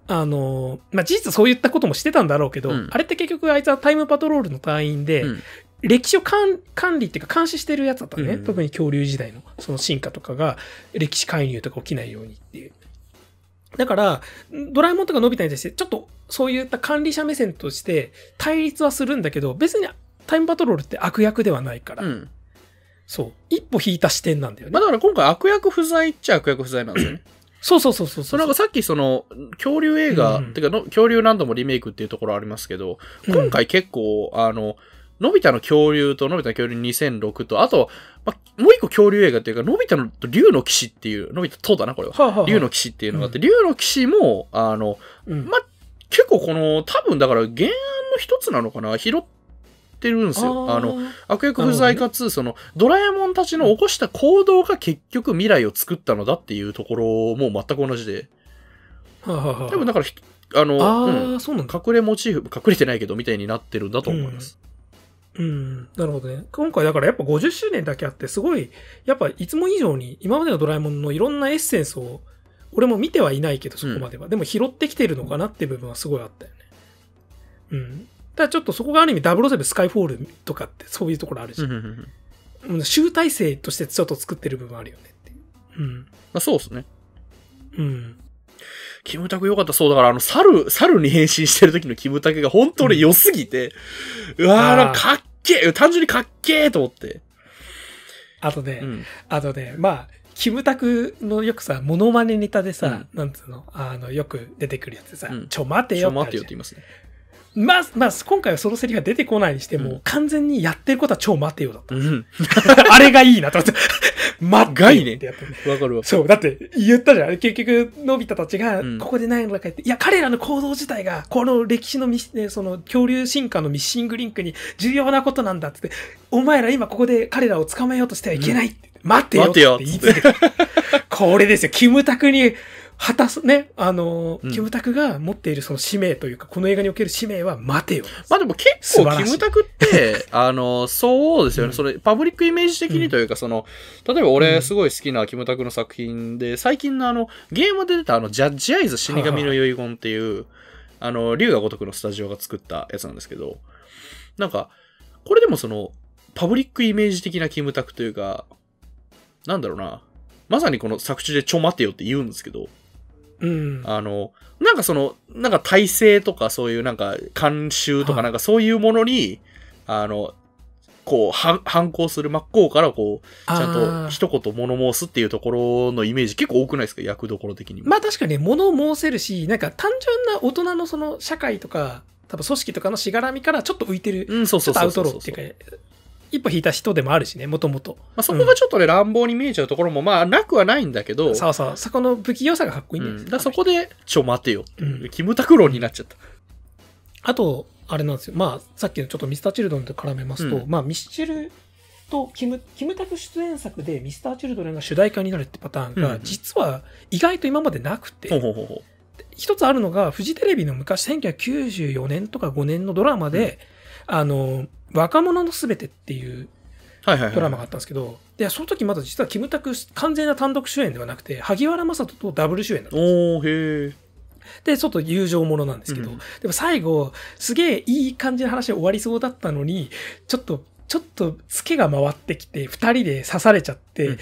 あのーまあ、事実そういったこともしてたんだろうけど、うんあれって結局あいつはタイムパトロールの隊員で、うん歴史を管管理っていうか監視してるやつだったのね、うん特に恐竜時代のその進化とかが歴史介入とか起きないようにっていう。だから、ドラえもんとかのび太に対して、ちょっとそういった管理者目線として対立はするんだけど、別にタイムパトロールって悪役ではないから、うん。そう、一歩引いた視点なんだよね。まあだから今回悪役不在っちゃ悪役不在なんですよね。そうそうそうそうそのなんかさっきその、恐竜映画、うんてかの、恐竜何度もリメイクっていうところありますけど、うん今回結構、あの、のび太の恐竜と、のび太の恐竜2006と、あと、まあ、もう一個恐竜映画っていうか、のび太の竜の騎士っていう、のび太とだな、これは。はあはあはあ竜の騎士っていうのがあって、う竜の騎士も、あの、うんま結構この、多分だから原案の一つなのかな？拾ってるんですよ。あの、ー悪役不在かつ、その、ドラえもんたちの起こした行動が結局未来を作ったのだっていうところも全く同じで。はあはあはあ多分だからひ、あの。隠れモチーフ、隠れてないけどみたいになってるんだと思います。うん、なるほどね。今回だからやっぱ50周年だけあって、すごい、やっぱいつも以上に今までのドラえもんのいろんなエッセンスを、俺も見てはいないけど、そこまでは。でも拾ってきてるのかなっていう部分はすごいあったよね。うん。ただちょっとそこがある意味007スカイフォールとかってそういうところあるし、うんうんうんうんまうん集大成としてちょっと作ってる部分あるよねっていう。うん。あ、そうですね。うん。キムタク良かった。そう、だからあの、猿、猿に変身してる時のキムタクが本当に良すぎて、うわー、あーなんかかっけえ単純にかっけえと思って。あとね、うん。あとね、まあ、キムタクのよくさ、モノマネネタでさ、うなんつうの、あの、よく出てくるやつでさ、うんちょ待てちょ、よってあ待ってよって言いますね。まあ、まあ、今回はそのセリフが出てこないにしても、うん完全にやってることは超待てよだっうん。た。あれがいいなと思って。待ってよ概念ってやってねわかるわ。そう、だって言ったじゃん。結局、のび太たちがうん、ここで何のか言って、いや、彼らの行動自体が、この歴史のミス、ね、その恐竜進化のミッシングリンクに重要なことなんだってって、お前ら今ここで彼らを捕まえようとしてはいけないって。待ってよって言い続けた。これですよ。キムタクに果たす、ね、あの、うんキムタクが持っているその使命というか、この映画における使命は待てよ。まあでも結構キムタクって、あの、そうですよね。うんそれ、パブリックイメージ的にというか、その、例えば俺すごい好きなキムタクの作品で、最近のあの、ゲームで出たあの、ジャッジアイズ死神の遺言っていう、あの、竜が如くのスタジオが作ったやつなんですけど、なんか、これでもその、パブリックイメージ的なキムタクというか、なんだろうな。まさにこの作中でちょ待てよって言うんですけど、うん。あの、なんかその、なんか体制とかそういうなんか慣習とはい。かなんかそういうものに、あの、こう、反反抗する真っ向からこう、ちゃんあとー一言物申すっていうところのイメージ結構多くないですか？役どころ的にも。まあ確かに物を申せるし、なんか単純な大人のその社会とか、多分組織とかのしがらみからちょっと浮いてる、うん、そうそうそうそうそう。ーっていうか、一歩引いた人でもあるしね、もともと。まあ、そこがちょっとね、乱暴に見えちゃうところも、まあ、なくはないんだけど、そうそう、そこの不器用さがかっこいいんだよ、うんだそこで、ちょ、待てよ。うん。キムタク論になっちゃった。あと、あれなんですよ。まあ、さっきのちょっとミスターチルドレンと絡めますと、うん。まあ、ミスチルとキム、キムタク出演作でミスターチルドレンが主題歌になるってパターンが、うん。実は意外と今までなくて、ほうほうほうほ一つあるのが、フジテレビの昔、1994年とか5年のドラマで、あの、若者のすべてっていう。ドラマがあったんですけど、で、その時まだ実はキムタク完全な単独主演ではなくて、萩原正人とダブル主演だったんですよお。で、ちょっと友情ものなんですけど、うんでも最後、すげえいい感じの話で終わりそうだったのに、ちょっと、ちょっと、ツケが回ってきて、二人で刺されちゃって、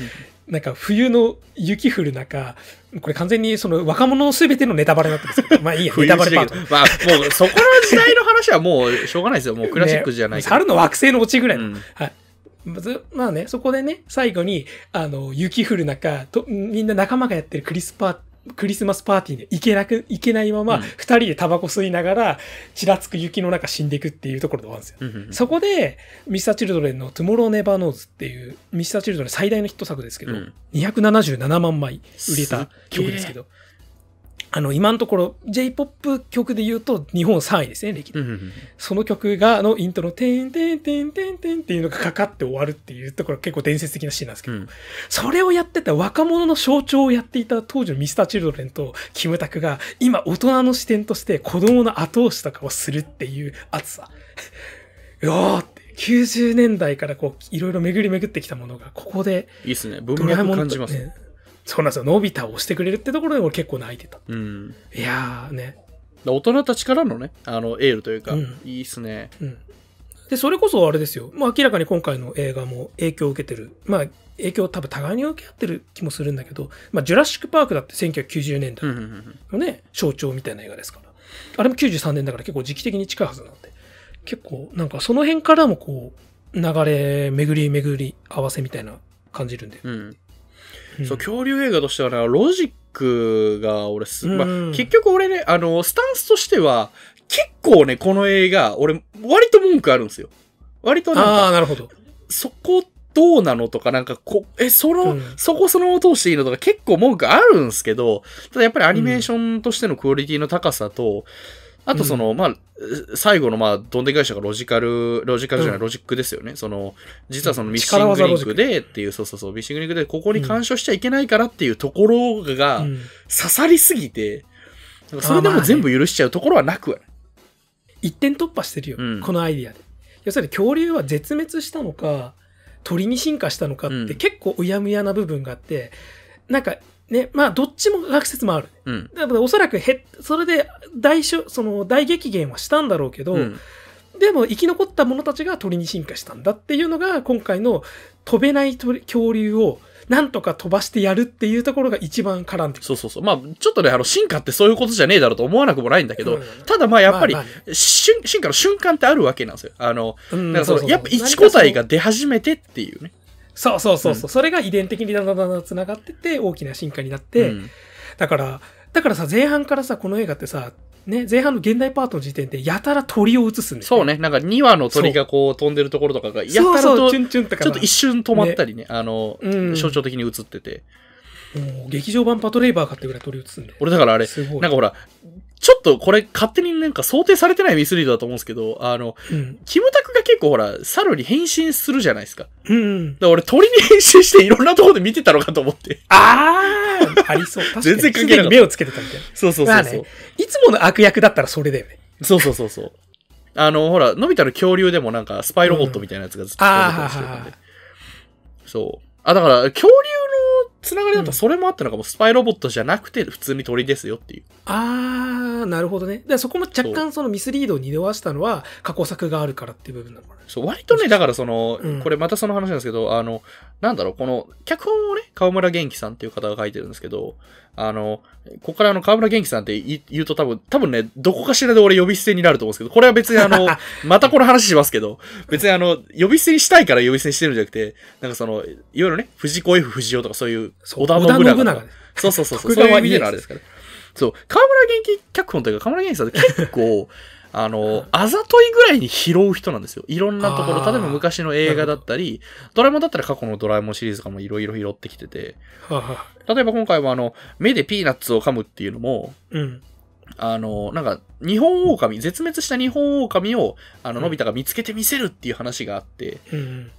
なんか冬の雪降る中、これ完全にその若者すべてのネタバレになってるんですけど、まあいいや、ネ冬タバレパート。まあ、もう、そこの時代の話はもう、しょうがないですよ。もうクラシックじゃないねけど。猿の惑星のオチぐらいの。うんはい。まずまあね、そこでね、最後に、あの、雪降る中、とみんな仲間がやってるクリスパクリスマスパーティーで行けなく、行けないまま、うん。二人でタバコ吸いながら、ちらつく雪の中死んでいくっていうところで終わるんですよ。うんうんそこで、ミスターチルドレンの Tomorrow Never Knows っていう、ミスターチルドレン最大のヒット作ですけど、うん。277万枚売れた曲ですけど、あの、今のところ J-POP 曲で言うと日本3位ですね、歴代その曲が、のイントロ、てんてんてんてんてんっていうのがかかって終わるっていうところ結構伝説的なシーンなんですけど、うんそれをやってた若者の象徴をやっていた当時のミスターチルドレンとキムタクが今大人の視点として子供の後押しとかをするっていう熱さ。うわーって90年代からこういろいろ巡り巡ってきたものがここでいいっすね。文脈感じます。ね。そうなんですよ。のび太を押してくれるってところで俺結構泣いてた。うん。いやーね。大人たちからのね、あの、エールというか、うんいいっすね。うん。で、それこそあれですよ。まあ明らかに今回の映画も影響を受けてる。まあ影響を多分互いに受け合ってる気もするんだけど、まあジュラシックパークだって1990年代のね、象徴みたいな映画ですから。あれも93年だから結構時期的に近いはずなんで。結構なんかその辺からもこう、流れ、巡り巡り合わせみたいな感じるんで。うん。うんそう、恐竜映画としてはね、ロジックが俺す、まあうん結局俺ね、あの、スタンスとしては、結構ね、この映画、俺、割と文句あるんですよ。割となんああ、か、なるほど。そこどうなのとか、なんかこ、え、その、うんそこその通していいのとか結構文句あるんですけど、ただやっぱりアニメーションとしてのクオリティの高さと、あとその、まあ、最後のまあ、どんでん返しがロジカル、ロジカルじゃない、うんロジックですよね。その、実はそのうんミッシングリンククでっていう、そうそうそう、ミッシングリンクでここに干渉しちゃいけないからっていうところがうん刺さりすぎて、なんかそれでも全部許しちゃうところはなくはない。一点突破してるよ、うんこのアイディアで。要するに恐竜は絶滅したのか、鳥に進化したのかっうんて結構うやむやな部分があって、なんかね、まあどっちも学説もある。うん。だからおそらくへ、それで大その大激減はしたんだろうけど、うん。でも生き残った者たちが鳥に進化したんだっていうのが今回の飛べない鳥恐竜をなんとか飛ばしてやるっていうところが一番絡んでくる。そうそうそう。まあ、ちょっとね、あの、進化ってそういうことじゃねえだろうと思わなくもないんだけど、うんただまあ、やっぱり、まあまあ進化の瞬間ってあるわけなんですよ。あの、うんだからそのやっぱ一個体が出始めてっていうね。そうそうそうそう、それが遺伝的にだんだんだんだん繋がってって大きな進化になって、うんだから、だからさ、前半からさ、この映画ってさ、ね、前半の現代パートの時点でやたら鳥を映すんそう。ね。なんか2羽の鳥がこう飛んでるところとかが、やたらと、ちょっと一瞬止まったりね、あの、うん象徴的に映ってて。もう劇場版パトレイバーかってぐらい鳥映すんで。俺だからあれ。なんかほら、ちょっとこれ勝手になんか想定されてないミスリードだと思うんですけど、あの、うん。キムタクが結構ほら、猿に変身するじゃないですか。だかうん。ら俺鳥に変身していろんなところで見てたのかと思って。あーありそう。確かに。全然関係なかったすでに目をつけてたみたいな。そうそうそうそう。まあねいつもの悪役だったらそれだよね。そうそうそうそう。あの、ほら、のび太の恐竜でもなんか、スパイロボットみたいなやつがずっと飛んでたりしてるんで。そう。あ、だから、恐竜のつながりだとそれもあったのかも、スパイロボットじゃなくて、普通に鳥ですよっていう。あー、なるほどね。でそこも若干そのミスリードを匂わしたのは過去作があるからっていう部分なのかな。そう、割とね、だからその、うんこれまたその話なんですけど、あの、なんだろう、この、脚本をね、川村元気さんっていう方が書いてるんですけど、あの、ここからあの、河村元気さんって言言うと多分、多分ね、どこかしらで俺呼び捨てになると思うんですけど、これは別にあの、またこの話しますけど、別にあの、呼び捨てにしたいから呼び捨てにしてるんじゃなくて、なんかその、いわゆるね、藤子 F 不二雄とかそういう、そう織田信長長ねそうそうそうそう、徳川そういう意味でのあれですから。そう、河村元気脚本というか、河村元気さんって結構、あの、あざといぐらいに拾う人なんですよ。いろんなところ、例えば昔の映画だったり、ドラえもんだったら過去のドラえもんシリーズとかもいろいろ拾ってきてて、例えば今回はあの、目でピーナッツを噛むっていうのも、うん。あの、なんか、日本狼、絶滅した日本狼を、あの、うんのび太が見つけてみせるっていう話があって、うん。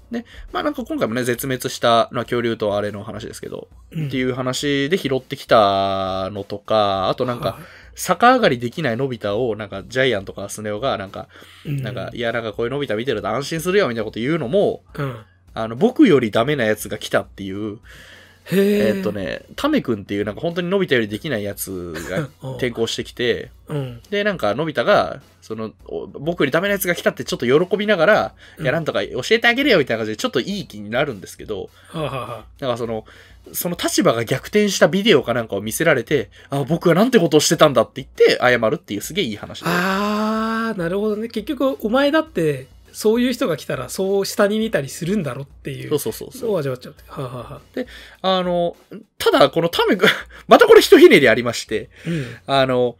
まあなんか今回もね、絶滅した、まあ恐竜とあれの話ですけど、うん。っていう話で拾ってきたのとか、あとなんか、は逆上がりできないのび太を、なんか、ジャイアンとかスネ夫が、なんか、い、うんなんか、いや、なんかこういうのび太見てると安心するよ、みたいなこと言うのも、うん。あの、僕よりダメなやつが来たっていう、へえ。えーっと。ね、タメ君っていう、なんか本当にのび太よりできないやつが うん転校してきて、うん。で、なんか、のび太が、その、お僕よりダメなやつが来たってちょっと喜びながら、うんいや、なんとか教えてあげるよ、みたいな感じで、ちょっといい気になるんですけど、はあ、はあはなんかその、その立場が逆転したビデオかなんかを見せられて、あ、僕はなんてことをしてたんだって言って謝るっていうすげえいい話で。あ、あー、なるほどね。結局、お前だって、そういう人が来たら、そう下に見たりするんだろっていう。そうそうそうそう。味わっちゃうって。はあ、はあはあ、あの、ただ、このタメ君、またこれひとひねりありまして、うん。あの、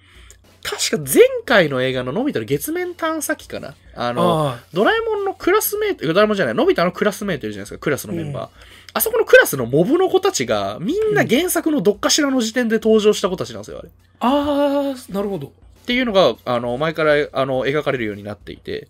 確か前回の映画ののび太の月面探査機かなあの、あドラえもんのクラスメート、ドラえもんじゃない、のび太のクラスメートいるじゃないですか、クラスのメンバー。あそこのクラスのモブの子たちが、みんな原作のどっかしらの時点で登場した子たちなんですよ、あれ。あ。ああ、なるほど。っていうのが、あの、前から、あの、描かれるようになっていて。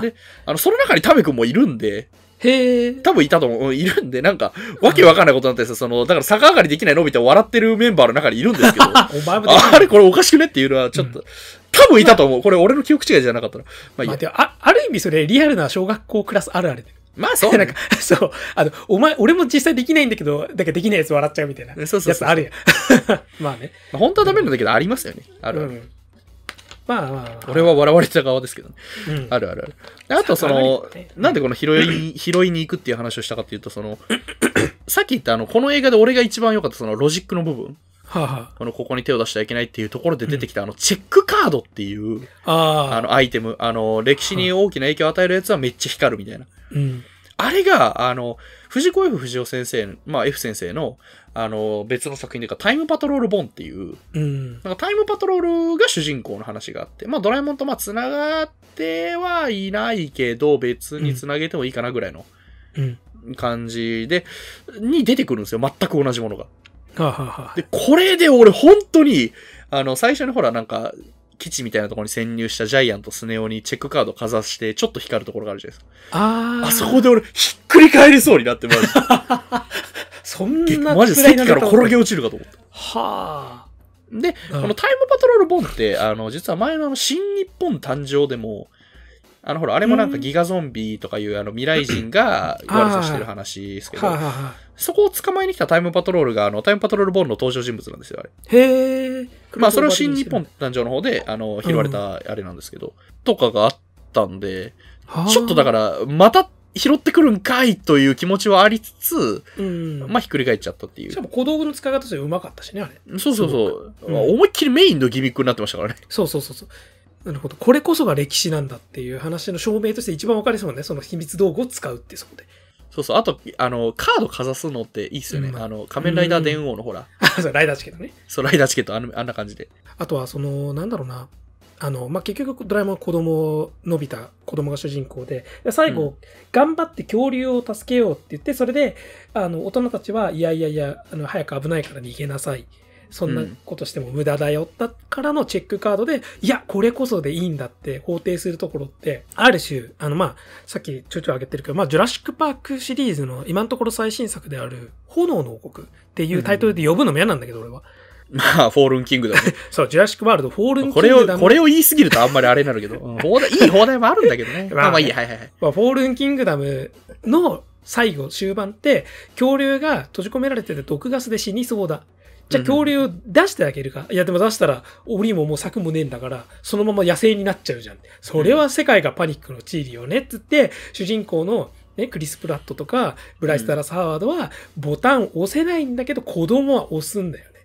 で、あの、その中にタメ君もいるんで、へえ。多分いたと思う、いるんで、なんか、わけわかんないことになってるんですよ。その、だから逆上がりできないのび太を笑ってるメンバーの中にいるんですけど、あ お前もできるれこれおかしくねっていうのは、ちょっと、多分いたと思う。これ俺の記憶違いじゃなかったら。まあいいやまあ、あある意味それリアルな小学校クラスあるあるで。まあそう、なんねか。、そう、あの、お前、俺も実際できないんだけど、だからできないやつ笑っちゃうみたいな。そうそうそうやつあるやん。まあね。まあ本当はダメなんだけど、ありますよね。あるある。うん。まあまあまあ。俺は笑われてた側ですけどね。うん、あるあるある。であと、そのね、なんでこの拾い、拾いに行くっていう話をしたかっていうと、その、さっき言ったあの、この映画で俺が一番良かったそのロジックの部分。はあ、はこの、ここに手を出してはいけないっていうところで出てきた、あの、チェックカードっていう、あ、ああ。あの、アイテム、あの、歴史に大きな影響を与えるやつはめっちゃ光るみたいな。うん。あれが、あの、藤子 F 不二雄先生、まあ F 先生の、あの、別の作品でいうか、タイムパトロールボンっていう、うん。なんかタイムパトロールが主人公の話があって、まあドラえもんとまあ繋がってはいないけど、別に繋げてもいいかなぐらいのうん。感じで、に出てくるんですよ。全く同じものが。はあ、は。で、これで俺本当に、あの、最初にほらなんか、基地みたいなところに潜入したジャイアンとスネ夫にチェックカードかざして、ちょっと光るところがあるじゃないですか。ああ。あそこで俺、ひっくり返りそうになって、マジそんで。なマジで 席から転げ落ちるかと思った。はあ。で、うんこのタイムパトロールボンって、あの、実は前のあの、新日本誕生でも、あの、ほら、あれもなんかギガゾンビとかいう、あの、未来人が悪さしてる話ですけど。そこを捕まえに来たタイムパトロールが、あの、タイムパトロールボンの登場人物なんですよ、あれ。へえ。まあ、それは新日本誕生の方で、あの、拾われたあれなんですけど、とかがあったんで、ちょっとだから、また拾ってくるんかいという気持ちはありつつ、ら、うん。まあ、ひっくり返っちゃったっていうしか。も小道具の使い方としてうまかったしね、あれ。そうそうそう。うんまあ思いっきりメインのギミックになってましたからね。そうそうそうそう。なるほど。これこそが歴史なんだっていう話の証明として一番わかりそうね。その秘密道具を使うってそこで。そうそう。あと、あの、カードかざすのっていいっすよね。うんあの、仮面ライダー電王のほら、あ、そう、ライダーチケットね。そう、ライダーチケットあんあんな感じで。あとは、その、なんだろうな。あの、まあ、結局、ドラえもんは子供、のび太、子供が主人公で、で最後、うん頑張って恐竜を助けようって言って、それで、あの、大人たちは、いやいやいや、あの、早く危ないから逃げなさい。そんなことしても無駄だよ。だからのチェックカードで、いや、これこそでいいんだって肯定するところって、ある種、あの、まあ、さっきちょいちょい挙げてるけど、まあ、ジュラシックパークシリーズの今のところ最新作である、炎の王国っていうタイトルで呼ぶのも嫌なんだけど、俺は。まあ、フォールンキングだね。そう、ジュラシックワールド、フォールンキこれを、ングダム。これを言いすぎるとあんまりあれになるけど、うんいい放題もあるんだけどね。まあまあまあいいや、はいはいはい。まあ、フォールンキングダムの最後、終盤って、恐竜が閉じ込められてて毒ガスで死にそうだ。じゃあ恐竜出してあげるか。いや、でも出したら、檻ももう柵もねえんだから、そのまま野生になっちゃうじゃん。それは世界がパニックの地理よね。つって、主人公の、ね、クリス・プラットとか、ブライス・ダラス・ハワードは、ボタン押せないんだけど、子供は押すんだよね。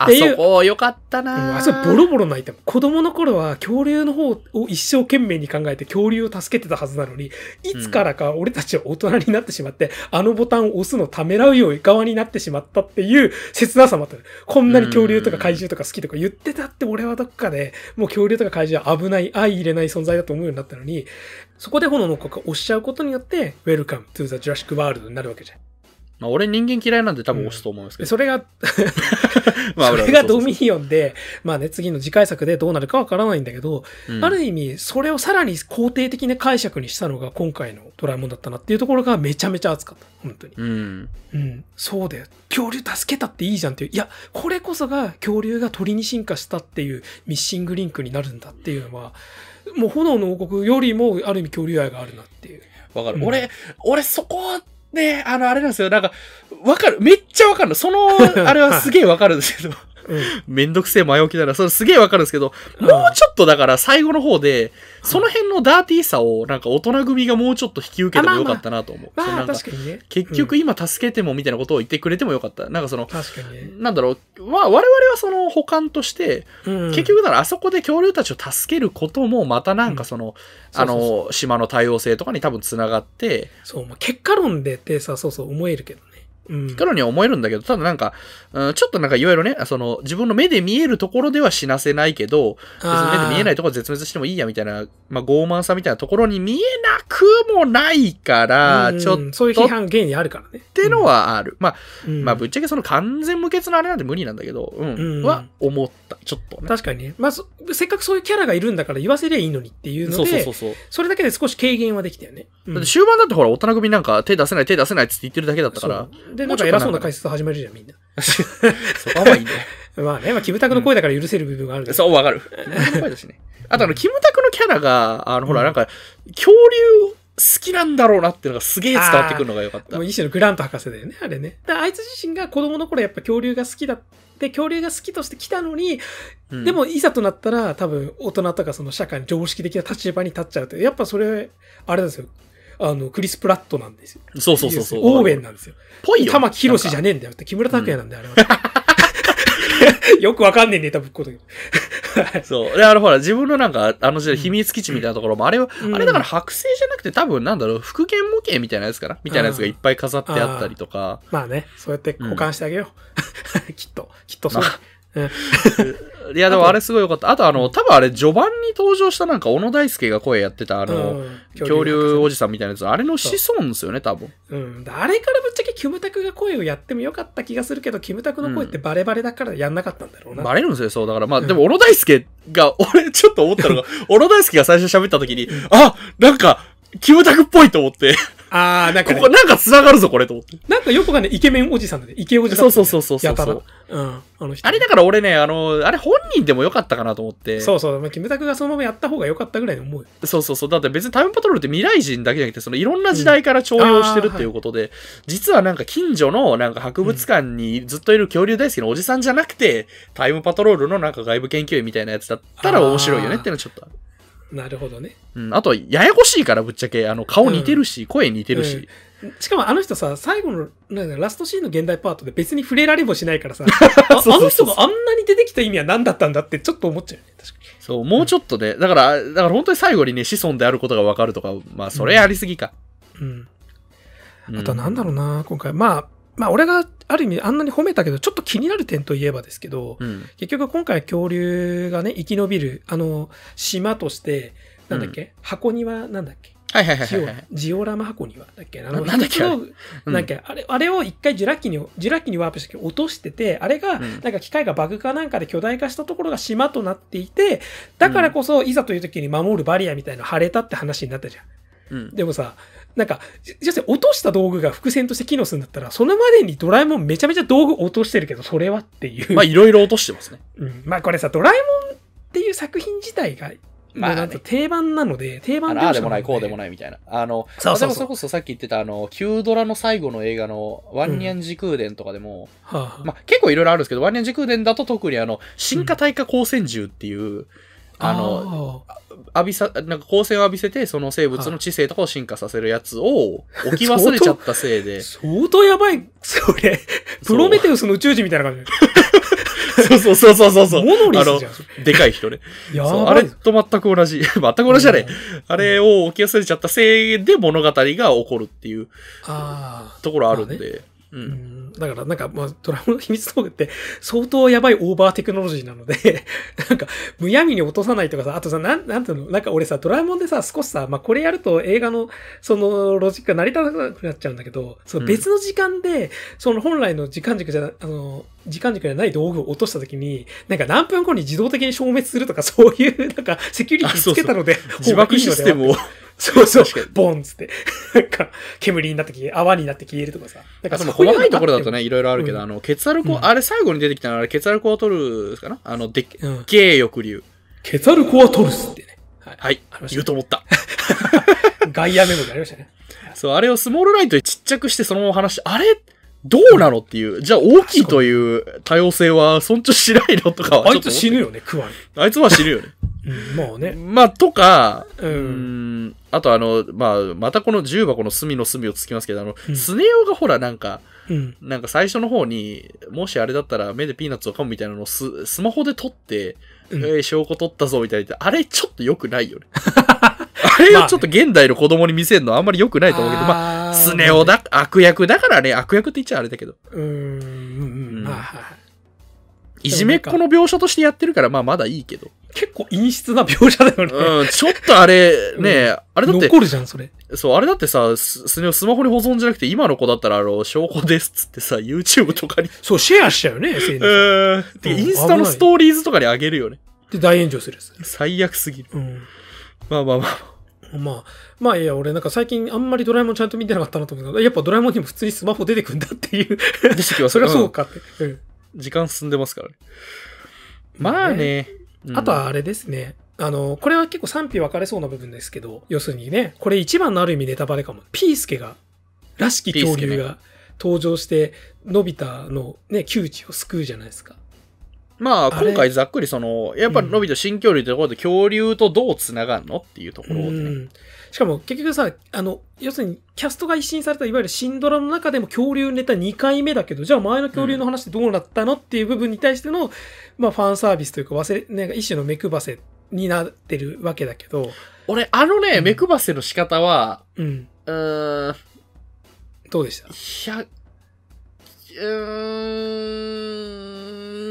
あそこよかったうんなあそこボロボロ泣いても子供の頃は恐竜の方を一生懸命に考えて恐竜を助けてたはずなのに、いつからか俺たちは大人になってしまって、あのボタンを押すのをためらうよう側になってしまったっていう切なさもあったの。こんなに恐竜とか怪獣とか好きとか言ってたって俺はどっかでもう恐竜とか怪獣は危ない、相入れない存在だと思うようになったのに、そこで炎の子が押しちゃうことによって、Welcome to the Jurassic World になるわけじゃん。まあ、俺人間嫌いなんで多分押すと思うんですけど。でそれが、まあそれがドミニオンで、まあね、次の次回作でどうなるかわからないんだけど、うんある意味、それをさらに肯定的な解釈にしたのが今回のドラえもんだったなっていうところがめちゃめちゃ熱かった。本当に。うん。うん。そうだよ。恐竜助けたっていいじゃんっていう。いや、これこそが恐竜が鳥に進化したっていうミッシングリンクになるんだっていうのは、もう炎の王国よりもある意味恐竜愛があるなっていう。わかる。うん俺、俺そこね、あの、あれなんですよ。なんか、わかる。めっちゃわかるの。その、あれはすげえわかるんですけど。うん。めんどくせえ前置きだな。それすげえわかるんですけど、うんもうちょっとだから最後の方で、その辺のダーティーさを、なんか大人組がもうちょっと引き受けてもよかったなと思う。まあ確かにね。結局今助けてもみたいなことを言ってくれてもよかった。なんかその、確かにね。なんだろう、まあ我々はその補完として、うん結局だからあそこで恐竜たちを助けることもまたなんかその、あの、島の多様性とかに多分つながって、そう、まあ、結果論でってさ、そうそう思えるけど。からには思えるんだけど、ただなんか、うん、ちょっとなんかいわゆるね、その、自分の目で見えるところでは死なせないけど、別に目で見えないところで絶滅してもいいやみたいな、まあ傲慢さみたいなところに見えなくもないから、うんちょっとそういう批判原因あるからね。ってのはある。まあ、うん、まあぶっちゃけその完全無欠のあれなんて無理なんだけど、うん、うんは思った。ちょっとね。確かにね。まあ、そせっかくそういうキャラがいるんだから言わせりゃいいのにっていうので、そうそうそうそう。それだけで少し軽減はできたよね。うんだって終盤だってほら、大人組なんか手出せない手出せないっつって言ってるだけだったから、で、なんか偉そうな解説始めるじゃん、みんな。そこはまあいいんだよ。まあね、まあ、キムタクの声だから許せる部分があるけど。そう、わかる。声だしね。あとあの、キムタクのキャラが、あの、ほら、うんなんか、恐竜好きなんだろうなっていうのがすげえ伝わってくるのがよかったもう。一種のグラント博士だよね、あれね。あいつ自身が子供の頃やっぱ恐竜が好きだって、恐竜が好きとして来たのに、うんでも、いざとなったら、多分、大人とかその社会の常識的な立場に立っちゃうと、やっぱそれ、あれですよ。あの、クリス・プラットなんですよ。そうそうそうそう。オーウェンなんですよ。ぽいよ。玉木宏じゃんねえんだよって、木村拓哉なんだよ、あれは。よくわかんねえネタぶっことそう。で、あの、ほら、自分のなんか、あの時代、秘密基地みたいなところも、あれは、うんあれだから剥製じゃなくて、多分、なんだろう、復元模型みたいなやつかな？みたいなやつがいっぱい飾ってあったりとか。まあね、そうやって保管してあげよう。きっと、きっとそうだ。うん いや、でもあれすごいよかった。あと、あの、多分あれ、序盤に登場したなんか、小野大輔が声やってた、あの、うん恐竜おじささんみたいなやつ、あれの子孫ですよね、多分。ん。うん。あれからぶっちゃけキムタクが声をやってもよかった気がするけど、キムタクの声ってバレバレだからやんなかったんだろうな。バレるんですよ、そう。だから、まあ、うんでも、小野大輔が、俺、ちょっと思ったのが、小野大輔が最初喋った時に、あなんか、キムタクっぽいと思って、ああ、なんか、ねここ、なんか繋がるぞ、これ、と思って。なんかよくがね、イケメンおじさんだね。イケおじさん、そうそうそうそうそう。うん。あの人。あれだから俺ね、あの、あれ本人でもよかったかなと思って。そうそう。まあ、キムタクがそのままやった方がよかったぐらいに思うよ。そうそうそう。だって別にタイムパトロールって未来人だけじゃなくて、そのいろんな時代から徴用してるっていうことで、実はなんか近所のなんか博物館にずっといる恐竜大好きなおじさんじゃなくて、タイムパトロールのなんか外部研究員みたいなやつだったら面白いよねっていうのはちょっとある。なるほどね。うん。あと、ややこしいからぶっちゃけ、あの、顔似てるし、声似てるし。しかもあの人さ、最後の、なんだラストシーンの現代パートで別に触れられもしないからさ、あの人があんなに出てきた意味は何だったんだってちょっと思っちゃうよね。確かそう、もうちょっとね、だから、だから本当に最後にね、子孫であることがわかるとか、まあ、それやりすぎか。に。うん。うんあとはなんだろうな、今回。まあ、まあ俺がある意味あんなに褒めたけど、ちょっと気になる点といえばですけど、うん。結局今回恐竜がね、生き延びる、あの、島として、なんだっけ、箱庭なんだっけ？はいはいはいジオはいはい。ジオラマ箱庭だっけ？あの、ななんだっけなんか、あれ、あれを一回ジュラ紀に、ジュラ紀にワープして落としてて、あれが、うんなんか機械がバグかなんかで巨大化したところが島となっていて、だからこそ、いざという時に守るバリアみたいなの張れたって話になったじゃん。うん。でもさ、なんか、じ実際落とした道具が伏線として機能するんだったら、そのまでにドラえもんめちゃめちゃ道具落としてるけど、それはっていう。まあ、いろいろ落としてますね。うん、まあこれさ、ドラえもんっていう作品自体が、まあなんと定番なので、定番あのああでもない、こうでもい。ないみたいな。あの、そうそうそれこそさっき言ってた、あの、旧ドラの最後の映画の、ワンニャン時空伝とかでも、はあはあまあ、結構いろいろあるんですけど、ワンニャン時空伝だと特にあの、進化対価光線銃っていう、あの、浴びさ、なんか光線を浴びせて、その生物の知性とかを進化させるやつを置き忘れちゃったせいで、相当やばい、それ、プロメテウスの宇宙人みたいな感じ。そうそうそうそうそう。モノリスじゃんあの、でかい人ね。やばいあれと全く同じ。全く同じじゃね。あれを起き忘れちゃったせいで物語が起こるっていう。ところあるんで。う。うんんだから、なんか、まあ、ドラえもんの秘密道具って、相当やばいオーバーテクノロジーなので、なんか、むやみに落とさないとかさ、あとさ、なん、なんていうの、なんか俺さ、ドラえもんでさ、少しさ、まあ、これやると映画の、その、ロジックが成り立たなくなっちゃうんだけど、その別の時間で、その本来の時間軸じゃな、あの、時間軸じゃない道具を落としたときに、なんか何分後に自動的に消滅するとか、そういう、なんか、セキュリティつけたので、自爆システムを。そうそうボンっつって。なんか、煙になって消え、泡になって消えるとかさ。なんかその細かいところだとね、いろいろあるけど、うんあの、血アルコ、うんあれ最後に出てきたのはあれ血アルコを取るかな？あの、でっ。けえ翼竜。ケツァルコアトルスってね。はい。はい言うと思った。ガイアメモリありましたね。そう、あれをスモールライトでちっちゃくしてそのまま話して、あれ？どうなのっていう。じゃあ大きいという多様性は尊重しないのとかはあいつ死ぬよね、クワに。あいつは死ぬよね。うん、まあね。まあ、とか、うん。ん、あとあの、まあ、またこの重箱の隅の隅をつきますけど、あの、うんスネ夫がほらなんか、うん。なんか最初の方に、もしあれだったら目でピーナッツを噛むみたいなのをススマホで撮って、うんえー証拠撮ったぞみたいな。あれちょっと良くないよね。あれをちょっと現代の子供に見せるのはあんまり良くないと思うけど、まあ、スネ夫。だ、悪役だからね、悪役って言っちゃあれだけど、うーん、うん、うん。まあ、はいいじめっ子の描写としてやってるから、まあまだいいけど。結構陰湿な描写だよね。うん、ちょっとあれ、ね、あれだって、残るじゃん、それ。そう、あれだってさ、ススマホに保存じゃなくて、今の子だったら、あの、証拠ですっつってさ、YouTube とかに。そう、シェアしちゃうよね、SNS。うん。てインスタのストーリーズとかにあげるよね。で、大炎上するやつ。最悪すぎる。うん。まあまあまあ。まあ、まあいや、俺なんか最近あんまりドラえもんちゃんと見てなかったなと思うけど、やっぱドラえもんにも普通にスマホ出てくんだっていう。それは そうかって。うん。うん時間進んでますからね。まあね。うんあとは、あれですね。あの、これは結構賛否分かれそうな部分ですけど、要するにね、これ一番のある意味ネタバレかも。ピースケが、らしき恐竜が登場して、のび太のね、窮地を救うじゃないですか。まあ、今回ざっくりその、やっぱのび太新恐竜ってところで恐竜とどう繋がんのっていうところでね。うんしかも結局さ、あの、要するにキャストが一新されたいわゆるシンドラの中でも恐竜ネタ2回目だけど、じゃあ前の恐竜の話ってどうなったのっていう部分に対しての、まあファンサービスというか忘れ、なんか一種の目配せになってるわけだけど、俺、あのね、うん。目配せの仕方は、うん、うーん、どうでした？100、う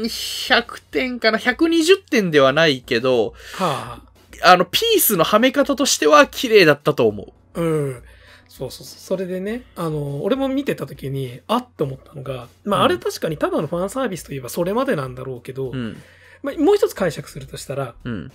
ーん、100点かな ?120 点ではないけど、はあの、ピースのはめ方としては綺麗だったと思う。あ、うん。そうそうそう。それでね、あの、俺も見てた時に、あって思ったのが、まあうんあれ確かにただのファンサービスといえばそれまでなんだろうけど、うん。まあ、もう一つ解釈するとしたら、うん。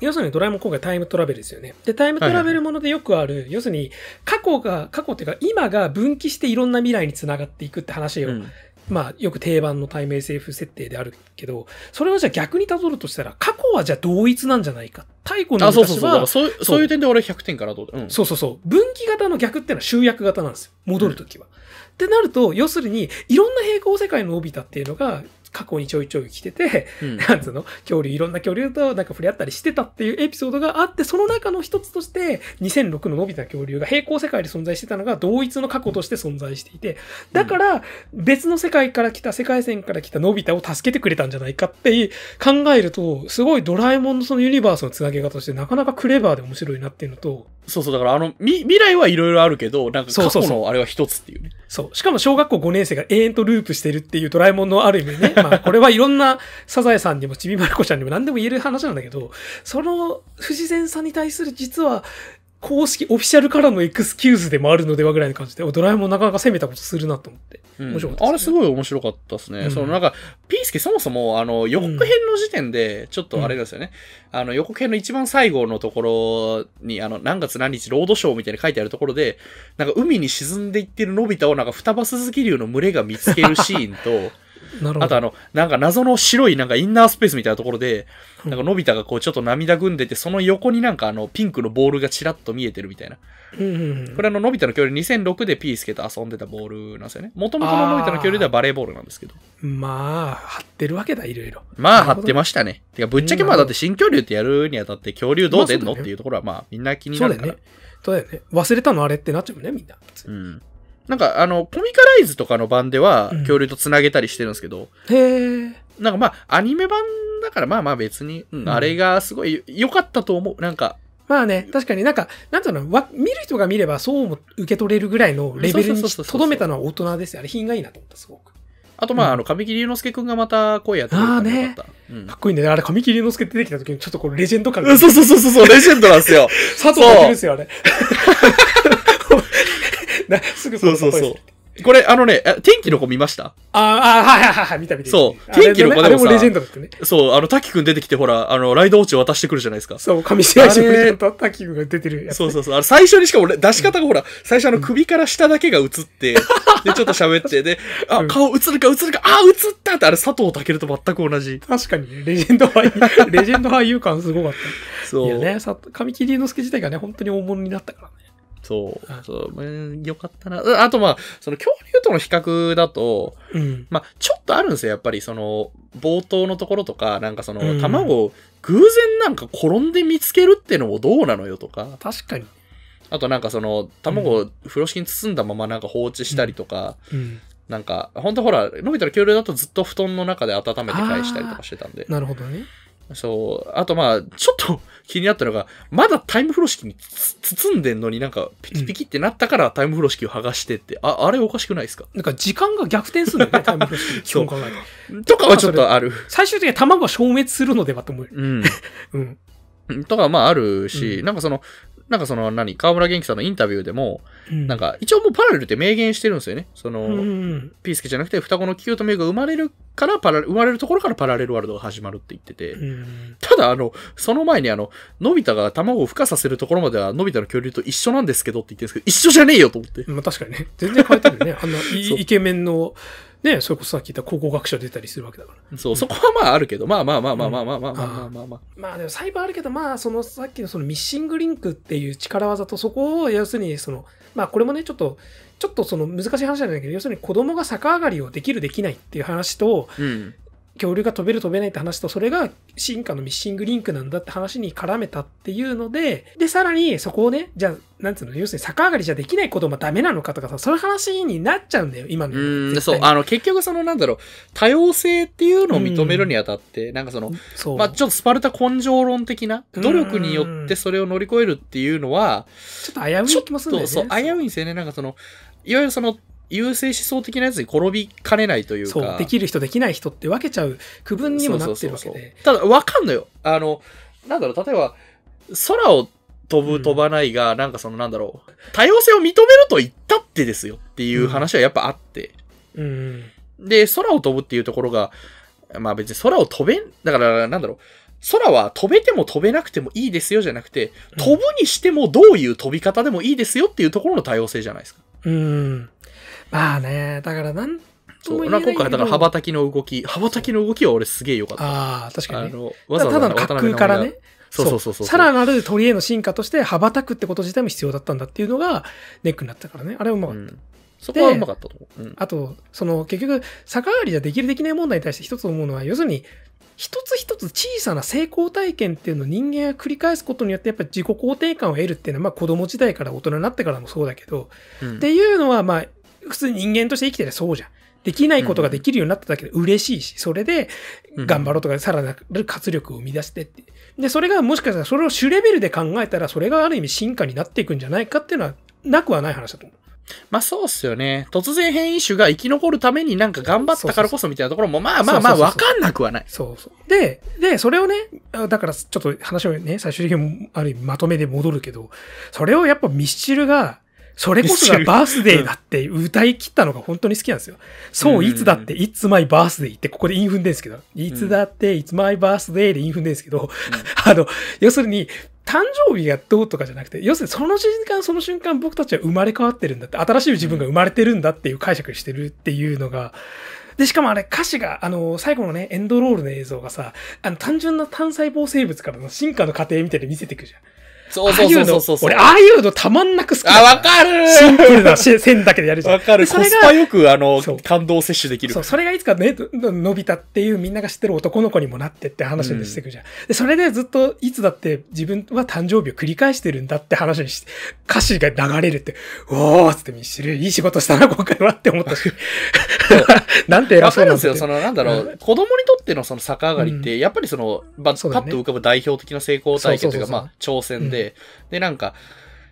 要するにドラえもん今回タイムトラベルですよね。で、タイムトラベルものでよくある、要するに過去が、過去っていうか今が分岐していろんな未来につながっていくって話を、うんまあよく定番のタイム SF 設定であるけど、それをじゃあ逆に辿るとしたら、過去はじゃあ同一なんじゃないか。太古の昔は、そういうそういう点で俺100点かなと思って。うん。そうそうそう。分岐型の逆っていうのは集約型なんですよ。戻るときは。ってなると、要するに、いろんな平行世界ののび太っていうのが、過去にちょいちょい来てて、うん。なんつうの？恐竜、いろんな恐竜となんか触れ合ったりしてたっていうエピソードがあって、その中の一つとして、2006ののび太の恐竜が平行世界で存在してたのが同一の過去として存在していて、だから、別の世界から来た、世界線から来たのび太を助けてくれたんじゃないかって考えると、すごいドラえもんのそのユニバースのつなげ方としてなかなかクレバーで面白いなっていうのと、そうそう。だからあの、み未来はいろいろあるけど、なんか過そうそうそう去のあれは一つっていうね。そう。しかも小学校5年生が永遠とループしてるっていうドラえもんのある意味ね。まあ これはいろんなサザエさんにもちびまる子ちゃんにも何でも言える話なんだけど、その不自然さに対する実は公式、オフィシャルからのエクスキューズでもあるのではぐらいの感じで、おドラえもんなかなか攻めたことするなと思って。うん面白かったねあれすごい面白かったですね。うんそのなんか、ピースケそもそも、あの、予告編の時点で、ちょっとあれですよね。あの、予告編の一番最後のところに、あの、何月何日ロードショーみたいに書いてあるところで、なんか海に沈んでいってるのび太をなんか双葉スズキ竜の群れが見つけるシーンと。あとあの、なんか謎の白いなんかインナースペースみたいなところで、うんなんかのび太がこうちょっと涙ぐんでて、その横になんかあの、ピンクのボールがチラッと見えてるみたいな。これあの、のび太の恐竜2006でピースケと遊んでたボールなんですよね。もともとののび太の恐竜ではバレーボールなんですけど。まあ、張ってるわけだ、いろいろ。まあ、張ってましたね。てか、ぶっちゃけまあ、だって新恐竜ってやるにあたって恐竜どう出んの？まあねっていうところはまあ、みんな気になるから。そうだよね。そうだよね。忘れたのあれってなっちゃうもんね、みんな。うん。なんか、あの、コミカライズとかの版では、うん恐竜と繋げたりしてるんですけど、へえ。なんかまあ、アニメ版だからまあまあ別に、うんうんあれがすごい良かったと思う。なんか、まあね、確かになんか、なんていうの、わ見る人が見ればそうも受け取れるぐらいのレベルにそうそうそうそうとどめたのは大人ですよ。あれ品がいいなと思った、すごく。あとまあ、うんあの、神木隆之介くんがまた声やってくれたのが良かった。うんかっこいいんだよね。あれ、神木隆之介出てきた時にちょっとこうレジェンド感がうんそうそうそうそう、レジェンドなんですよ。佐藤健ですよ、あれ。な すぐそうそうそう。これ、あのね、あ天気の子見ました？あーあー、はいはいはいはい、見た見た。そう天気の子でもさあれもレジェンドだってね。そう、あの、滝くん出てきて、ほら、あの、ライドウォッチ渡してくるじゃないですか。そう、上白石あれ森ちゃんが出てるやつ、ね。そうそうそう。あの、最初にしかも俺出し方がほら、最初あの首から下だけが映って、で、ちょっと喋って、で、あ、うん顔映るか映るか、あ、映ったって、あれ佐藤健と全く同じ。確かにね、レジェンド俳優、レジェンド俳優感すごかった。そう。いやね、さ神木隆之介自体がね、本当に大物になったからね。そうあ。そう。うんよかったな。ああとまあ、その恐竜との比較だと、うん。まあ、ちょっとあるんですよ。やっぱり、その、冒頭のところとか、なんかその、うん卵を偶然なんか転んで見つけるってのもどうなのよとか、確かに。あとなんかその、卵を風呂敷に包んだままなんか放置したりとか、うん。なんか、本当ほら、のび太の恐竜だとずっと布団の中で温めて返したりとかしてたんで。なるほどね。そう。あとまあ、ちょっと 気になったのが、まだタイム風呂敷につ包んでんのになんか、ピキピキってなったからタイム風呂敷を剥がしてって、あ、あれおかしくないですか？なんか時間が逆転するんだよね、タイムフロス基本考えて。とかはちょっとある。最終的には卵が消滅するのではと思うよ。うん。うん。とかまああるし、うんなんかその、なんかその何、河村元気さんのインタビューでも、うんなん、か、一応もうパラレルって明言してるんですよね。その、うん。ピースケじゃなくて、双子のキュートメイが生まれるから、パラ、生まれるところからパラレルワールドが始まるって言ってて、うん。ただ、あの、その前にあの、のび太が卵を孵化させるところまでは、のび太の恐竜と一緒なんですけどって言ってるんですけど、一緒じゃねえよと思って。まあ確かにね。全然変えてるよね。あんなイそうイケメンの、ね、それこそさっき言った考古学者出たりするわけだから。そう、そこはまああるけど、まあまあまあまあまあまあまあまあまあまあまあ。まあでも細部あるけど、まあそのさっきのそのミッシングリンクっていう力技とそこを要するにその、まあこれもね、ちょっと、ちょっとその難しい話なんだけど、要するに子供が逆上がりをできるできないっていう話と、うん。恐竜が飛べる飛べないって話と、それが進化のミッシングリンクなんだって話に絡めたっていうので、で、さらにそこをね、じゃあ、なんつうの、要するに逆上がりじゃできない子供はダメなのかとかさ、そういう話になっちゃうんだよ、今の。うん、そうあの、結局そのなんだろう、多様性っていうのを認めるにあたって、なんかその、そう。まあちょっとスパルタ根性論的な、うん努力によってそれを乗り越えるっていうのは、ちょっと危うい気もするんだと、よね。そう、危ういんですよね。なんかその、いわゆるその、優勢思想的なやつに転びかねないというか。できる人できない人って分けちゃう区分にもなってるわけそうそうそうで。そうただ、わかんのよ。あの、なんだろう、例えば、空を飛ぶ、うん飛ばないが、なんかその、なんだろう、多様性を認めると言ったってですよっていう話はやっぱあって。うん。で、空を飛ぶっていうところが、まあ別に空を飛べん、だから、なんだろう、空は飛べても飛べなくてもいいですよじゃなくて、うん飛ぶにしてもどういう飛び方でもいいですよっていうところの多様性じゃないですか。うん。まあね、だからなんとそう。今回、だから、羽ばばたきの動き、羽ばたきの動きは俺すげえ良かった。ああ、確かにね。わざわざただの滑空からね。そうそうそうそう。さらなる鳥への進化として羽ばたくってこと自体も必要だったんだっていうのがネックになったからね。あれはうまかった。うんそこはうまかったと思う。うんあと、その結局、逆上がりじゃできるできない問題に対して一つ思うのは、要するに、一つ一つ小さな成功体験っていうのを人間が繰り返すことによってやっぱり自己肯定感を得るっていうのは、まあ子供時代から大人になってからもそうだけど、うんっていうのはまあ普通に人間として生きてりゃそうじゃん。できないことができるようになっただけで嬉しいし、それで頑張ろうとかさらなる活力を生み出してって。で、それがもしかしたらそれを主レベルで考えたら、それがある意味進化になっていくんじゃないかっていうのはなくはない話だと思う。まあそうっすよね。突然変異種が生き残るためになんか頑張ったからこそみたいなところもまあまあまあわかんなくはない。そうそう。で、で、それをね、あだからちょっと話をね、最終的にある意味まとめで戻るけど、それをやっぱミスチルが、それこそがバースデーだって歌い切ったのが本当に好きなんですよ。そうう、んいつだって、It's my birthday ってここでインフンでんですけど、いつだって、It's my birthday でインフンでんですけど、あの、要するに、誕生日がどうとかじゃなくて、要するにその瞬間その瞬間僕たちは生まれ変わってるんだって、新しい自分が生まれてるんだっていう解釈してるっていうのが、で、しかもあれ歌詞が、あの、最後のね、エンドロールの映像がさ、あの、単純な単細胞生物からの進化の過程みたいで見せてくじゃん。そうそうそうそう俺、ああいうのたまんなく好きだあ、わかるシンプルなし線だけでやるじゃん。わかる。でそれがコスパよくあの感動摂取できるそう、。それがいつかね、ののび太っていうみんなが知ってる男の子にもなってって話にしていくじゃん。で、それでずっといつだって自分は誕生日を繰り返してるんだって話にして、歌詞が流れるって、おーっつってミッシル、いい仕事したな、今回はって思ったし。なんて偉わそうなんですよ。その、なんだろう、子供にとっってのその逆上がりって、やっぱりその、パッと浮かぶ代表的な成功体験というか、まあ、挑戦で、で、なんか、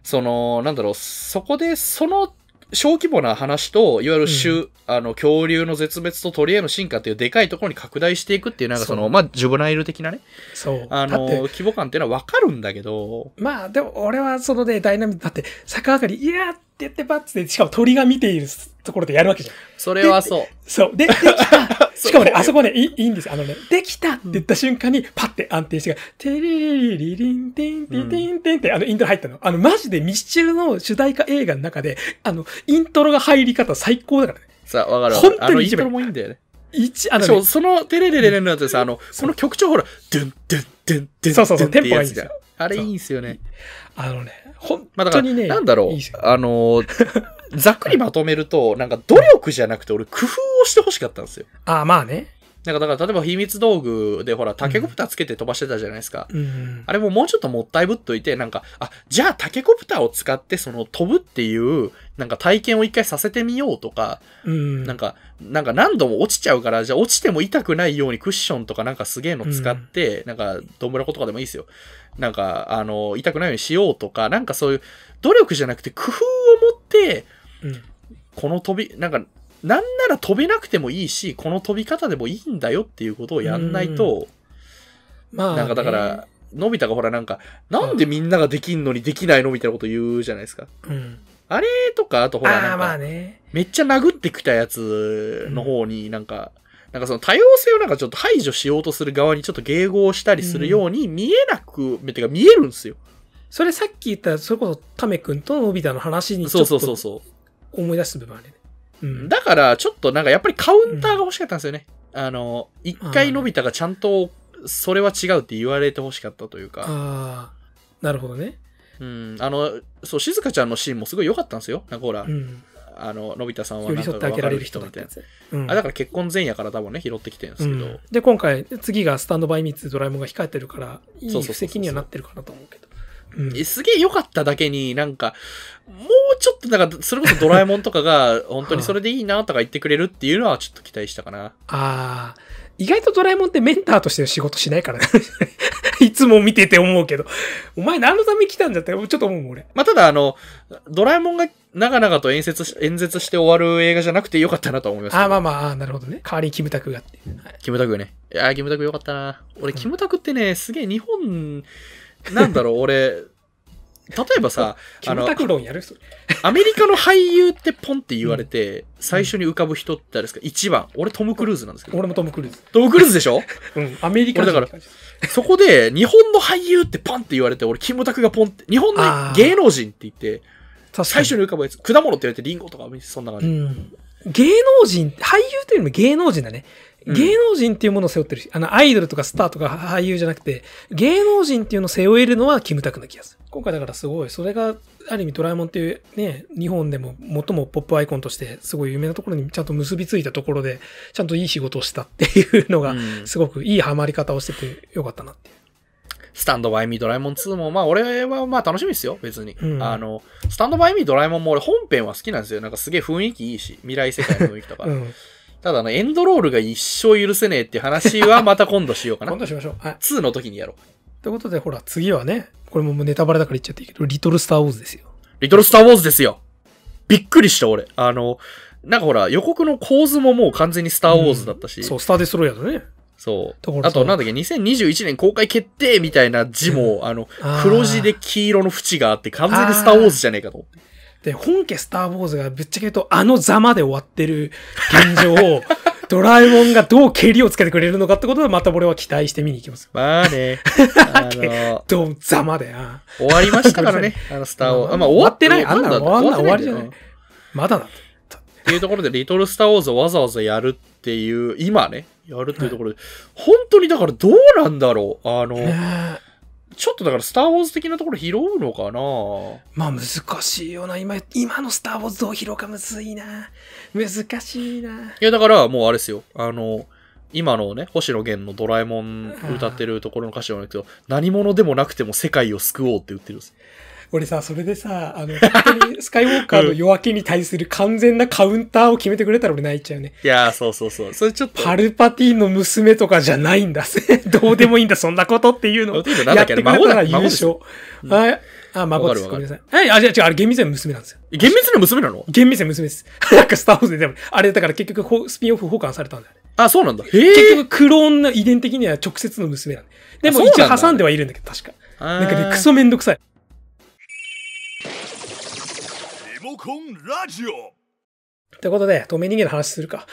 その、なんだろう、そこで、その、小規模な話と、いわゆる種、あの、恐竜の絶滅と鳥への進化っていうでかいところに拡大していくっていう、なんかその、そう。まあ、ジュブナイル的なね、そう。あの、規模感っていうのはわかるんだけど、まあ、でも俺はそのね、ダイナミック、だって、逆上がり、いやーって言ってバッつって、しかも鳥が見ているところでやるわけじゃん。それはそう。そう。で、できた しかもね、あそこね、いいいいんですよ。あのね、できたって言った瞬間に、パッて安定して、テレリリリンテンテンテンテンって、あの、イントロ入ったの。あの、マジでミスチルの主題歌映画の中で、あの、イントロが入り方最高だからね。さあ、わかる。本当に一番イントロもいいんだよね。一、あのね、そのテレレレレのやつでさ、あの、この曲調ほら、ドゥン、ドゥン、ドゥン、ドゥン、そうそうそうテンポがいいんですよあれいいんすよね。あのね、本まあだから、当にね、なんだろいいですよう、あの、ざっくりまとめると、なんか努力じゃなくて俺工夫をしてほしかったんですよ。あ、まあね。なんかだから、例えば秘密道具でほら、タケコプターつけて飛ばしてたじゃないですか。うん。あれももうちょっともったいぶっといて、なんか、あ、じゃあタケコプターを使ってその飛ぶっていう、なんか体験を一回させてみようとか、うん。なんか、なんか何度も落ちちゃうから、じゃあ落ちても痛くないようにクッションとかなんかすげえの使って、なんか、どんぶらことかでもいいですよ。なんか、あの、痛くないようにしようとか、なんかそういう努力じゃなくて工夫を持って、うんこの飛び、なんか、なんなら飛べなくてもいいし、この飛び方でもいいんだよっていうことをやんないと、まあね、なんかだから、のび太がほらなんか、なんでみんなができんのにできないのみたいなこと言うじゃないですか。うん。あれとか、あとほらなんか。めっちゃ殴ってきたやつの方になんか、なんかその多様性をなんかちょっと排除しようとする側にちょっと迎合したりするように見えなく、てか見えるんですよ。それさっき言った、それこそタメ君とのび太の話にちそうょっとそうそうそ思い出す部分あるね。うう。ん。だからちょっとなんかやっぱりカウンターが欲しかったんですよね。あの、一回のび太がちゃんとそれは違うって言われて欲しかったというか。ああ、なるほどね。うん。あの、そう、静香ちゃんのシーンもすごい良かったんですよ。なんかほら、うん。あの、のび太さんはなんか分かる添ってあげられる人人みたいなだったや。つ。うん。あ、だから結婚前夜から多分ね、拾ってきてるんですけど。うんで、今回、次がスタンドバイミーツドラえもんが控えてるから、いい布石にはなってるかなと思うけど。うんえすげえ良かっただけになんか、もうちょっとなんか、それこそドラえもんとかが、本当にそれでいいなとか言ってくれるっていうのはちょっと期待したかな。ああ、意外とドラえもんってメンターとしての仕事しないからね。いつも見てて思うけど。お前何のために来たんだって、ちょっと思う俺。まあ、ただあの、ドラえもんが長々と演説し、演説して終わる映画じゃなくてよかったなと思います。ああ、まあまあ、なるほどね。代わりにキムタクがってキムタクね。いやー、キムタクよかったな。俺、キムタクってね、すげえ日本、なんだろう、俺、例えばさ、あのアメリカの俳優ってポンって言われて、最初に浮かぶ人って誰ですか？一番。俺トム・クルーズなんですけど。俺もトム・クルーズ。トム・クルーズでしょ？うん。アメリカだからそこで、日本の俳優ってポンって言われて、俺、キムタクがポンって、日本の芸能人って言って、最初に浮かぶやつ、果物って言われてリンゴとか、そんな感じ。うん。芸能人、俳優というよりも芸能人だね。うん芸能人っていうものを背負ってるし、あの、アイドルとかスターとか俳優じゃなくて、芸能人っていうのを背負えるのはキムタクな気がする。今回だからすごい、それが、ある意味ドラえもんっていうね、日本でも最もポップアイコンとして、すごい有名なところにちゃんと結びついたところで、ちゃんといい仕事をしたっていうのが、うんすごくいいハマり方をしててよかったなっていう。スタンドバイミードラえもん2も、まあ俺はまあ楽しみですよ、別に。うんあの、スタンドバイミードラえもんも俺本編は好きなんですよ。なんかすげえ雰囲気いいし、未来世界の雰囲気とか。うん。ただあの、エンドロールが一生許せねえっていう話はまた今度しようかな 今。度しましょう。はい。2の時にやろう。ということで、ほら、次はね、これももうネタバレだから言っちゃっていいけど、リトル・スター・ウォーズですよ。リトルスターウォーズですよ。びっくりした俺。あの、なんかほら、予告の構図ももう完全にスターウォーズだったし。そう、スター・デストロイヤーだね。そう。あと、なんだっけ、2021年公開決定みたいな字も、あの黒字で黄色の縁があって、完全にスターウォーズじゃねえかと思って。で、本家スター・ウォーズがぶっちゃけ言うと、あのざまで終わってる現状を、ドラえもんがどう蹴りをつけてくれるのかってことで、また俺は期待して見に行きます。まあね、あの、どうざまで、あ終わりましたからね、あの、スターウォーズ。あまあ、終わってない。あんなだ終わんない終わりじゃない。まだだって。っていうところで、リトルスターウォーズをわざわざやるっていう、今ね、やるっていうところで、本当にだからどうなんだろう。あの、ちょっとだからスターウォーズ的なところ拾うのかなまあ難しいよな。今、今のスター・ウォーズどう拾うかむずいな。難しいな。いや、だからもうあれですよ。あの、今のね、星野源のドラえもん歌ってるところの歌詞なんだけど、何者でもなくても世界を救おうって言ってるんです。俺さ、それでさ、あの、本当にスカイウォーカーの夜明けに対する完全なカウンターを決めてくれたら俺泣いちゃうね。いやー、そうそうそう。それちょっと。パルパティの娘とかじゃないんだ。どうでもいいんだ、そんなことっていうのをやってくれたら優勝。はい。あ、孫です。ごめんなさい。はい、あ、じゃあ違う、あれ厳密には娘なんですよ。厳密な娘なの？厳密には娘です。なんかスターウォーズででも、あれだから結局ほスピンオフ保管されたんだよね。あ、そうなんだ。へ結え。局クローンの遺伝的には直接の娘なんで。でも一応挟んではいるんだけど、確か。ななんかね、クソめんどくさい。リモコンラジオということで、透明人間の話するか。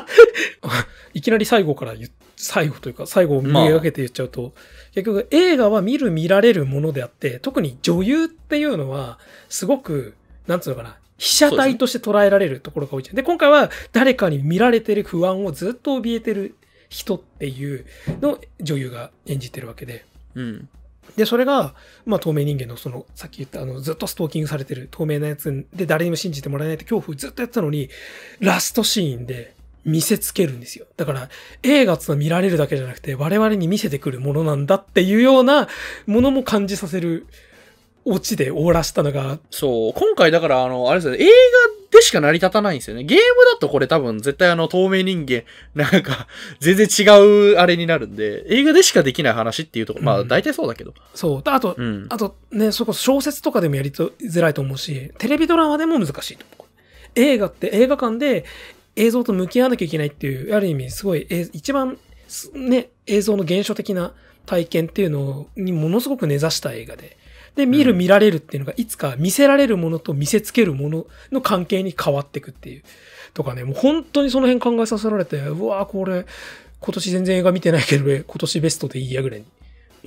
いきなり最後から言っ最後というか、最後を見上げて言っちゃうと、結局映画は見る見られるものであって、特に女優っていうのは、すごく、なんつうのかな、被写体として捉えられるところが多いじゃん。で、今回は誰かに見られてる不安をずっと怯えてる人っていうのを女優が演じてるわけで。うん。で、それが、まあ、透明人間のその、さっき言った、あの、ずっとストーキングされてる透明なやつで誰にも信じてもらえないって恐怖ずっとやってたのに、ラストシーンで見せつけるんですよ。だから、映画ってのは見られるだけじゃなくて、我々に見せてくるものなんだっていうようなものも感じさせるオチで終わらしたのが、そう。今回だから、あの、あれですよね、映画でしか成り立たないんですよね。ゲームだとこれ多分絶対あの、透明人間、なんか、全然違うあれになるんで、映画でしかできない話っていうところ、まあうん大体そうだけど。そう。あと、うん。あとね、それこそ小説とかでもやりとづらいと思うし、テレビドラマでも難しいと思う。映画って映画館で映像と向き合わなきゃいけないっていう、ある意味すごい、え一番すね、映像の原初的な体験っていうのにものすごく根ざした映画で。で、見るうん見られるっていうのが、いつか見せられるものと見せつけるものの関係に変わっていくっていう。とかね、もう本当にその辺考えさせられて、うわーこれ、今年全然映画見てないけど、今年ベストでいいやぐらいに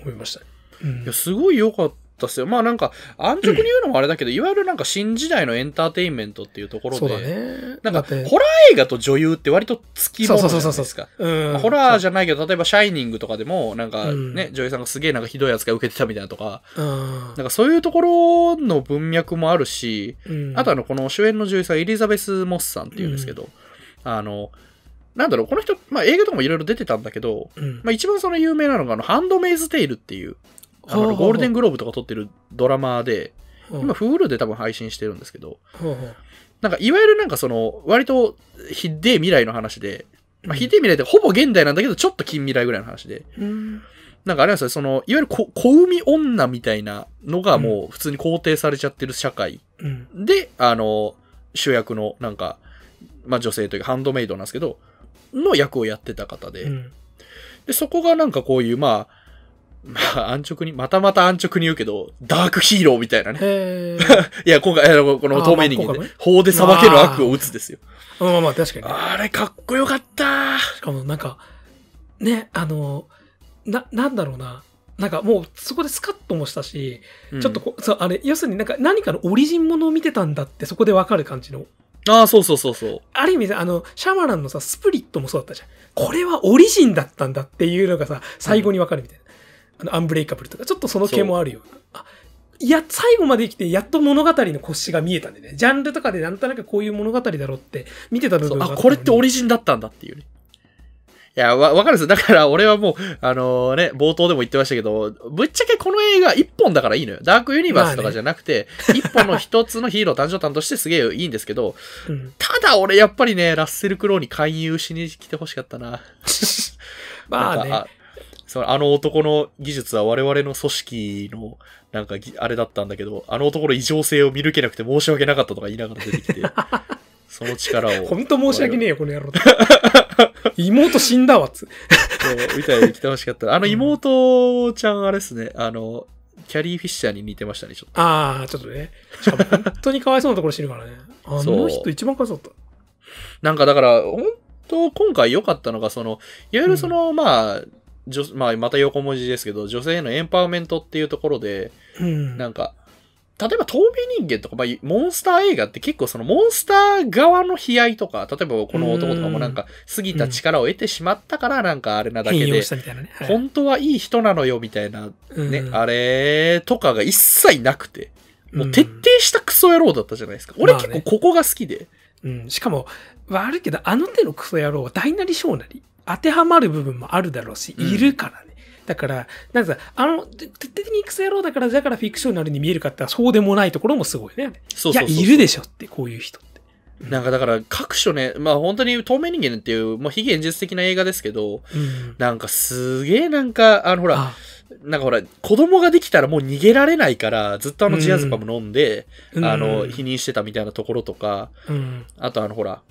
思いましたね。うんいや、すごい良かったっすよ。まあなんか、安直に言うのもあれだけど、いわゆるなんか新時代のエンターテインメントっていうところで、ね。なんか、ホラー映画と女優って割と付き物じゃないですか。うん。ホラーじじゃないけど、例えば、シャイニングとかでも、なんかうんね、女優さんがすげえなんかひどい扱い受けてたみたいなとか、ゃん。なんかそういうところの文脈もあるし、うん。あとあの、この主演の女優さん、エリザベス・モスさんっていうんですけど、あの、なんだろう、この人、まあ映画とかもいろいろ出てたんだけど、うん、まあ一番その有名なのが、あの、ハンドメイズ・テイルっていう、あのゴールデングローブとか撮ってるドラマで、うん。今、Hulu で多分配信してるんですけど、なんか、いわゆるなんかその、割と、ひでえ未来の話で、まあ、うんひでえ未来ってほぼ現代なんだけど、ちょっと近未来ぐらいの話で、うん。なんかあれなんですよ、その、いわゆるこ小海女みたいなのがもう普通に肯定されちゃってる社会うん。で、あの、主役のなんか、まあ女性というかハンドメイドなんですけど、の役をやってた方で、うん。で、そこがなんかこういう、まあ、まあ安直に、またまた安直に言うけど、ダークヒーローみたいなね。いや、今回、あのこの透明人間で法で裁ける悪を打つですよ。まあまあ確かにね。あれかっこよかったしかもなんか、ね、あの、な、なんだろうな。なんかもうそこでスカッともしたし、うんちょっとこう、そう、あれ、要するになんか何かのオリジンものを見てたんだってそこでわかる感じの。ああ、そうそうそうそう。ある意味で、あの、シャマランのさ、スプリットもそうだったじゃん。これはオリジンだったんだっていうのがさ、最後にわかるみたいな。あの、アンブレイカブルとか、ちょっとその系もあるような。あいや、最後まで生きて、やっと物語の腰が見えたんでね。ジャンルとかでなんとなくこういう物語だろうって見てた部分がったのにこれってオリジンだったんだっていうね。いや、わ、わかるんですよ。だから俺はもう、あのね、冒頭でも言ってましたけど、ぶっちゃけこの映画一本だからいいのよ。ダークユニバースとかじゃなくて、一本の一つのヒーロー誕生誕としてすげえいいんですけど、うん。ただ俺やっぱりね、ラッセル・クロウに勧誘しに来てほしかったな。まあね。そのあの男の技術は我々の組織の、なんかぎあれだったんだけど、あの男の異常性を見抜けなくて申し訳なかったとか言いながら出てきて、その力を。ほんと申し訳ねえよ、この野郎。妹死んだわっつ。そうみたいに来てほしかった。あの妹ちゃんあれですね、あの、キャリー・フィッシャーに似てましたね、ちょっと。ああ、ちょっとね。しかも本当にかわいそうなところ死ぬからね。あの人一番かわいそうだっなんかだから、本当今回良かったのが、その、いわゆるその、まあ、女まあ、また横文字ですけど、女性へのエンパワーメントっていうところで、た。うん。なんか、例えば透明人間とか、まあ、モンスター映画って結構そのモンスター側の悲哀とか、例えばこの男とかもなんか過ぎた力を得てしまったからなんかあれなだけで本当はいい人なのよみたいなうんね、あれとかが一切なくて、もう徹底んしたクソ野郎だったじゃないですか。俺まあね結構ここが好きで。うん。しかも、悪いけど、あの手のクソ野郎は大なり小なり当てはまる部分もあるだろうし、うんいるからね。だから、なんかさ、あの、徹底的にクソ野郎だから、だからフィクショナルに見えるかってそうでもないところもすごいね。そうそうそういや、いるでしょって、こういう人って。なんかだから各所ね、まあ本当に透明人間っていう、もう非現実的な映画ですけど、うん。なんかすげえなんか、あのほら、あなんかほら、子供ができたらもう逃げられないから、ずっとあのジアズパム飲んで、うんあの、うん否認してたみたいなところとか、うん。あとあのほら、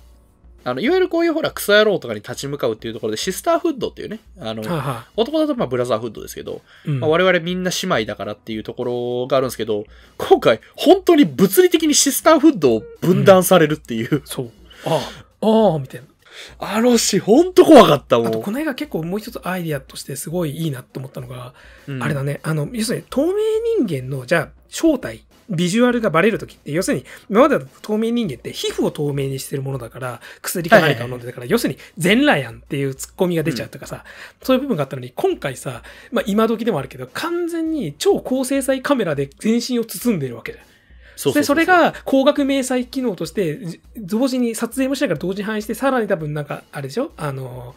あの、いわゆるこういうほら、クソ野郎とかに立ち向かうっていうところで、シスターフッドっていうね、あの、はあはあ男だとまあブラザーフッドですけど、うんまあ、我々みんな姉妹だからっていうところがあるんですけど、今回本当に物理的にシスターフッドを分断されるっていう、そう。ああ、ああ、みたいな。あの詩ほんと怖かったもん。あと、この映画結構もう一つアイディアとしてすごいいいなと思ったのが、うんあれだね、あの、要するに透明人間の、じゃあ、正体、ビジュアルがバレるときって、要するに、今までだと透明人間って皮膚を透明にしてるものだから、薬か何かを飲んでたから、要するに全裸やんっていうツッコミが出ちゃうとかさ、そういう部分があったのに、今回さ、まあ今時でもあるけど、完全に超高精細カメラで全身を包んでるわけじゃん。そうで、それ、が光学明細機能として、じ同時に撮影もしながら同時に反映して、さらに多分なんか、あれでしょ？あの、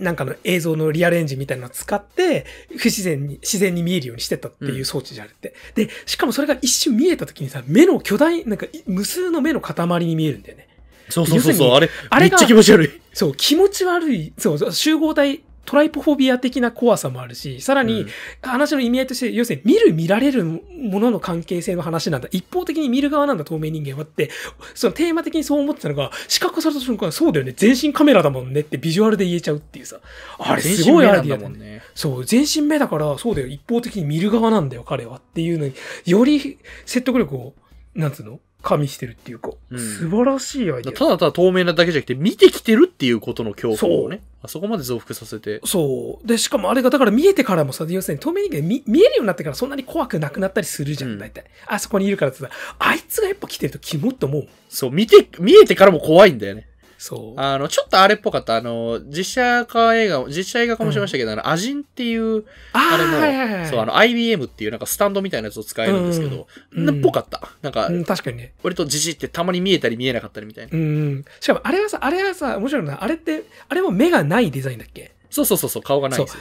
なんかの映像のリアルエンジンみたいなのを使って、不自然に、自然に見えるようにしてたっていう装置じゃあれって。で、しかもそれが一瞬見えた時にさ、目の巨大、なんかい無数の目の塊に見えるんだよね。そうそうそうそう、あれ、あれがめっちゃ気持ち悪い。そう、気持ち悪い、そうそう、集合体、トライポフォビア的な怖さもあるし、さらに、うん話の意味合いとして、要するに見る見られるものの関係性の話なんだ。一方的に見る側なんだ、透明人間はって、そのテーマ的にそう思ってたのが、視覚化された瞬間、そうだよね、全身カメラだもんねってビジュアルで言えちゃうっていうさ。あれすごいアイディアだね。ね。そう、全身目だから、そうだよ、一方的に見る側なんだよ、彼はっていうのに、より説得力を、なんつうの加味してるっていうか、うん素晴らしいアイディア。ただただ透明なだけじゃなくて、見てきてるっていうことの恐怖をね、あそこまで増幅させて。そう。で、しかもあれが、だから見えてからもさ、要するに透明人間見見えるようになってからそんなに怖くなくなったりするじゃん、うん大体。あそこにいるからってさ、あいつがやっぱ来てるとキモって思うもん。そう、見て、見えてからも怖いんだよね。そう。あの、ちょっとあれっぽかった。あの、実写化映画、実写映画化もしましたけど、あの、アジンっていう、ああれも、はいはいはい、そう、あの、IBM っていうなんかスタンドみたいなやつを使えるんですけど、うんなっぽかった。なんかう、ん、確かにね。割とじじってたまに見えたり見えなかったりみたいな。うん。しかも、あれはさ、あれはさ、面白いのは、あれって、あれも目がないデザインだっけ？そうそうそうそう、顔がないんですよ。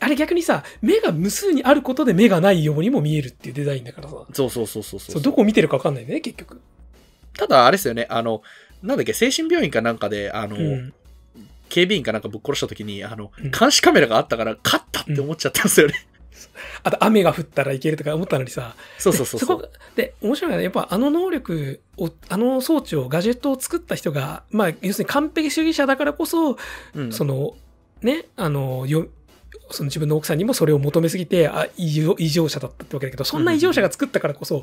あれ逆にさ、目が無数にあることで目がないようにも見えるっていうデザインだからさ。そうそうそうそうそうそう、どこを見てるか分かんないね、結局。ただ、あれですよね、あの、なんだっけ、精神病院かなんかで、あの、うん。警備員かなんかぶっ殺した時に、あの、うん監視カメラがあったから、勝ったって思っちゃったんですよね。あと、雨が降ったらいけるとか思ったのにさ、そうそうそうそう。で、面白いのは、やっぱあの能力を、あの装置を、ガジェットを作った人が、まあ、要するに完璧主義者だからこそ、うんその、ね、あの、よ、その自分の奥さんにもそれを求めすぎて、あ、異常、異常者だったってわけだけど、そんな異常者が作ったからこそ、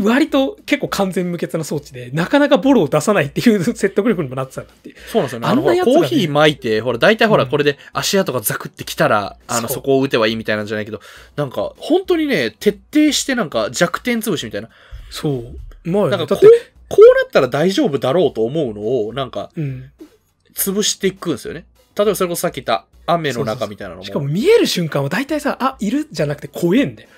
割と結構完全無欠な装置で、なかなかボロを出さないっていう説得力にもなってたんだっていう。そうなんですよね。ああの、ねコーヒー巻いて、ほら、大体ほら、うんこれで足跡がザクってきたら、あの、そこを打てばいいみたいなんじゃないけど、なんか、本当にね、徹底してなんか弱点潰しみたいな。そう。まあ、なんか、こう、、こうなったら大丈夫だろうと思うのを、なんか、うん。潰していくんですよね。例えばそれこそさっき言った雨の中みたいなのも。しかも見える瞬間は大体さ、あ、いるじゃなくて怖えんだよ。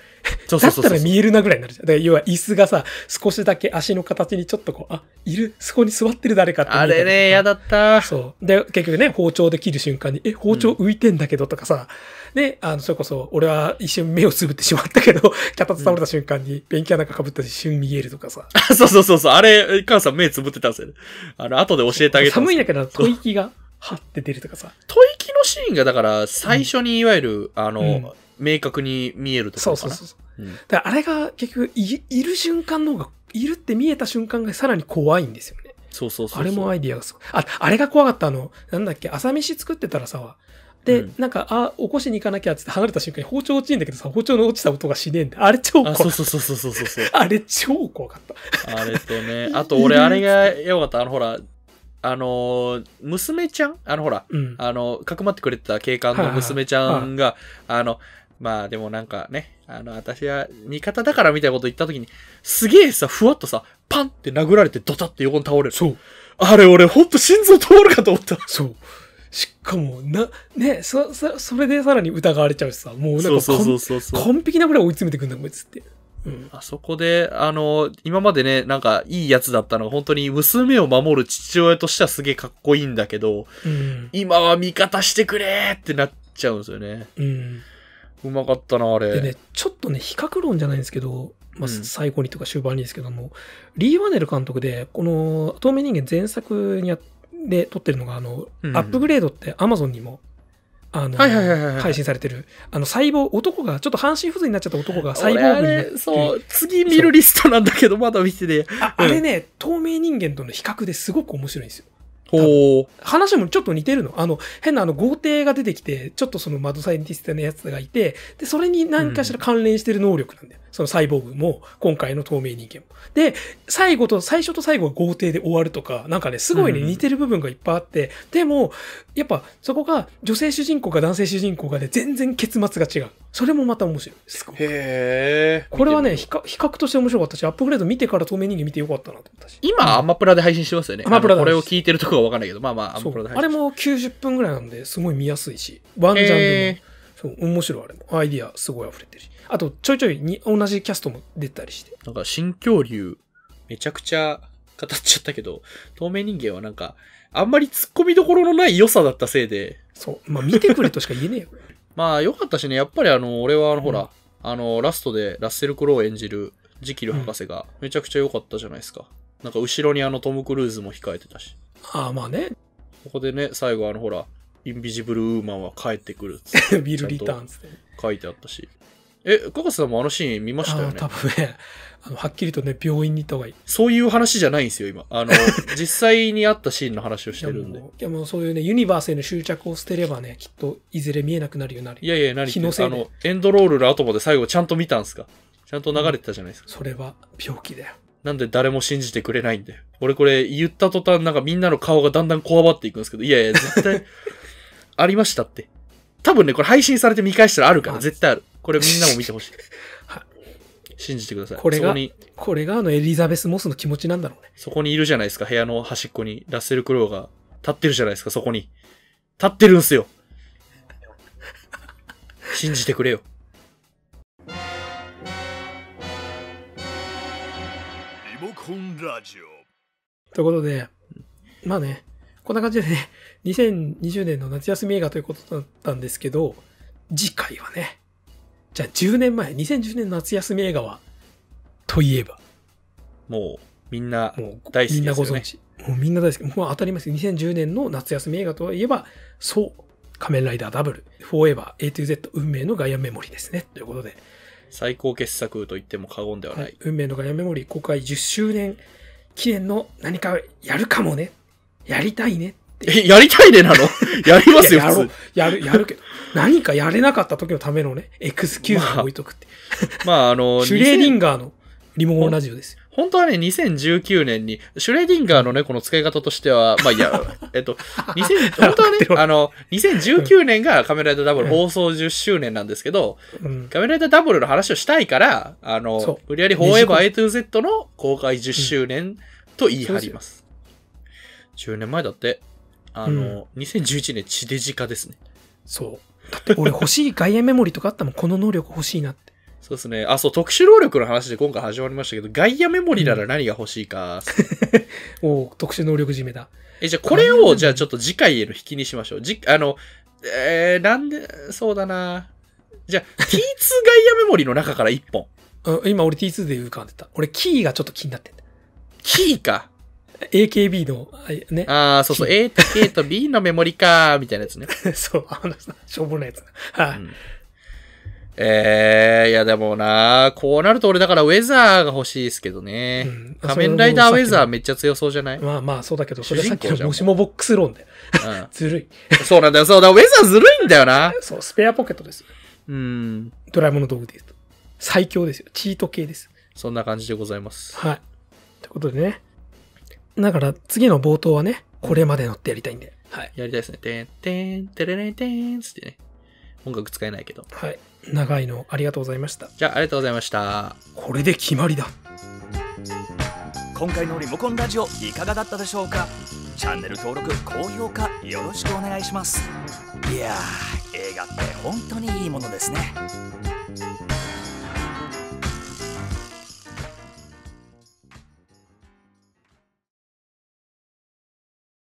そうだそうそうそう。ったら見えるなぐらいになるじゃん。だから要は椅子がさ、少しだけ足の形にちょっとこう、あ、いる、そこに座ってる誰かってあれね、やだった。そう。で、結局ね、包丁で切る瞬間に、え、包丁浮いてんだけどとかさ、で、あの、それこそ、俺は一瞬目をつぶってしまったけど、脚立倒れた瞬間に、ペンキなんか被ったし一瞬見えるとかさ。あ そうそうそうそう。あれ、母さん目つぶってたんですよね。あの、後で教えてあげた寒いんだけど、吐息が、はって出るとかさ。吐息のシーンが、だから、最初にいわゆる、あの、うん明確に見えるところかな。そうそうそうそう。うんだからあれが結局い、いる瞬間の方が、いるって見えた瞬間がさらに怖いんですよね。そうそうそう。あれもアイディアがすごい。あ、あれが怖かったあの、なんだっけ、朝飯作ってたらさ、で、うんなんか、あ、起こしに行かなきゃって離れた瞬間に包丁落ちるんだけどさ、包丁の落ちた音がしねえんだよ。あれ超怖あ、かった。そうそうそうそうそうそう。あれ超怖かった。あれとね、あと俺あれがよかった。あのほら、あのー、娘ちゃん？あのほら、うん。あの、かくまってくれてた警官の娘ちゃんが、あの、まあでもなんかね、あの、私は味方だからみたいなこと言った時に、すげえさ、ふわっとさ、パンって殴られてドタって横に倒れる。そう。あれ俺ほんと心臓通るかと思った。そう。しかも、な、ね、そ、そ、それでさらに疑われちゃうしさ、もうなんかそうそうそう完そうそう。完璧なぐらい追い詰めてくんだ、こいつって。うん。あそこで、あの、今までね、なんかいいやつだったのが、本当に娘を守る父親としてはすげえかっこいいんだけど、うん。今は味方してくれーってなっちゃうんですよね。うん。うまかったな、あれ。でね、ちょっとね、比較論じゃないんですけど、まあ、うん最後にとか終盤にですけども、リー・ワネル監督で、この透明人間前作にやで撮ってるのが、あの、うんアップグレードって Amazon にも、あの、はいはいはいはいはい配信されてる、あの、細胞、男が、ちょっと半身不随になっちゃった男が細胞部にそう、次見るリストなんだけど、まだ見てね。ああれね、透明人間との比較ですごく面白いんですよ。ほう。話もちょっと似てるの。あの、変なあの豪邸が出てきて、ちょっとそのマドサイエンティストのやつがいて、で、それに何かしら関連してる能力なんだよ。そのサイボーグも、今回の透明人間も。で、最後と、最初と最後が豪邸で終わるとか、なんかね、すごいね、うん似てる部分がいっぱいあって、でも、やっぱ、そこが女性主人公か男性主人公かで全然結末が違う。それもまた面白い。すごい。へえ。これはね、比較として面白かったし、アップグレード見てから透明人間見てよかったなと思ったし。今、アマプラで配信してますよね。アマプラでこれを聞いてるとこはわかんないけど、まあまあ、アそマプラで配信うあれも90分ぐらいなんで、すごい見やすいし、ワンジャンルへも、そう、面白いあれも。アイディアすごい溢れてるし。あと、ちょいちょいに同じキャストも出たりして。なんか、新恐竜、めちゃくちゃ語っちゃったけど、透明人間はなんか、あんまり突っ込みどころのない良さだったせいで、そう。まあ、見てくれとしか言えねえよ。まあ、良かったしね、やっぱりあの、俺はあの、うんほら、あの、ラストでラッセル・クロウ演じるジキル博士がめちゃくちゃ良かったじゃないですか。なんか、後ろにあの、トム・クルーズも控えてたし。ああ、まあね。ここでね、最後あの、ほら、インビジブル・ウーマンは帰ってくるっつって ビル・リターンズで。書いてあったし。え、カカスさんもあのシーン見ましたよね？多分ね、あの、はっきりとね、病院に行った方がいい。そういう話じゃないんですよ、今。あの、実際にあったシーンの話をしてるんでいや。もうそういうね、ユニバースへの執着を捨てればね、きっといずれ見えなくなるようになる。いやいや、何言気のせいあの、エンドロールの後まで最後ちゃんと見たんすか？ちゃんと流れてたじゃないですか。それは病気だよ。なんで誰も信じてくれないんだよ。俺これ言った途端なんかみんなの顔がだんだんこわばっていくんですけど、いやいや、絶対、ありましたって。多分ね、これ配信されて見返したらあるから、あ絶対ある。これみんなも見てほしい は。信じてください。これがそこに、これがあのエリザベス・モスの気持ちなんだろうね。そこにいるじゃないですか、部屋の端っこに。ラッセル・クロウが立ってるじゃないですか、そこに。立ってるんすよ。信じてくれよ。リモコンラジオということで、まあね、こんな感じでね、2020年の夏休み映画ということだったんですけど、次回はね、じゃあ10年前、2010年の夏休み映画は、といえば、もう、みんな大好きみんなですよね。ご存知。もうみんな大好き。もう当たり前です。2010年の夏休み映画といえば、そう、仮面ライダーダブル、フォーエバー、A to Z、運命のガイアメモリですね。ということで、最高傑作と言っても過言ではない。はい、運命のガイアメモリ公開10周年記念の何かやるかもね。やりたいね。え、やりたいねなの？やりますよ、いややろ。やる、やるけど。何かやれなかった時のためのね、エクスキューズを置いとくって。まあ、あの、シュレーディ2000ンガーのリモコンラジオですよ。本当はね、2019年に、シュレーディンガーのね、この使い方としては、まあいや、えっと、2000本当はねあの、2019年が仮面ライダーダブルうん放送10周年なんですけど、うん。カメライダーダブルの話をしたいから、あの無理やりフォーエバー A to Z の公開10周年と言い張ります。10年前だって、あの、2011年地デジ化ですね。そう。だって俺欲しいガイアメモリとかあったもん、この能力欲しいなって。そうですね。あ、そう、特殊能力の話で今回始まりましたけど、ガイアメモリなら何が欲しいか。おう特殊能力締めだ。え、じゃあこれを、じゃあちょっと次回への引きにしましょう。じ、あの、えー、なんで、そうだな。じゃあ、T2 ガイアメモリの中から1本。うん今俺 T2 で浮かんでた。俺キーがちょっと気になってんだ。キーか。AKB の、あね。ああ、そうそう、A と K と B のメモリか、みたいなやつね。そう、あのさ、しょぼなやつ。はい、うんえー、いやでもな、こうなると俺だからウェザーが欲しいですけどね。うん仮面ライダーウェザーめめっちゃ強そうじゃない、まあまあそうだけど、それさっきのもしもボックス論で。うん ずるい。そうなんだよ、そうだ、ウェザーずるいんだよな。そう、スペアポケットです。うん。ドラえもんの道具で言うと。最強ですよ。チート系です。そんな感じでございます。はい。ということでね。だから次の冒頭はね、これまでのってやりたいんで。はい。やりたいですね。てんてん、てれれんてんつってね。音楽使えないけど。はい。長いのありがとうございました。じゃあ、ありがとうございました。これで決まりだ。今回のリモコンラジオいかがだったでしょうか？チャンネル登録高評価よろしくお願いしますいやー映画って本当にいいものですね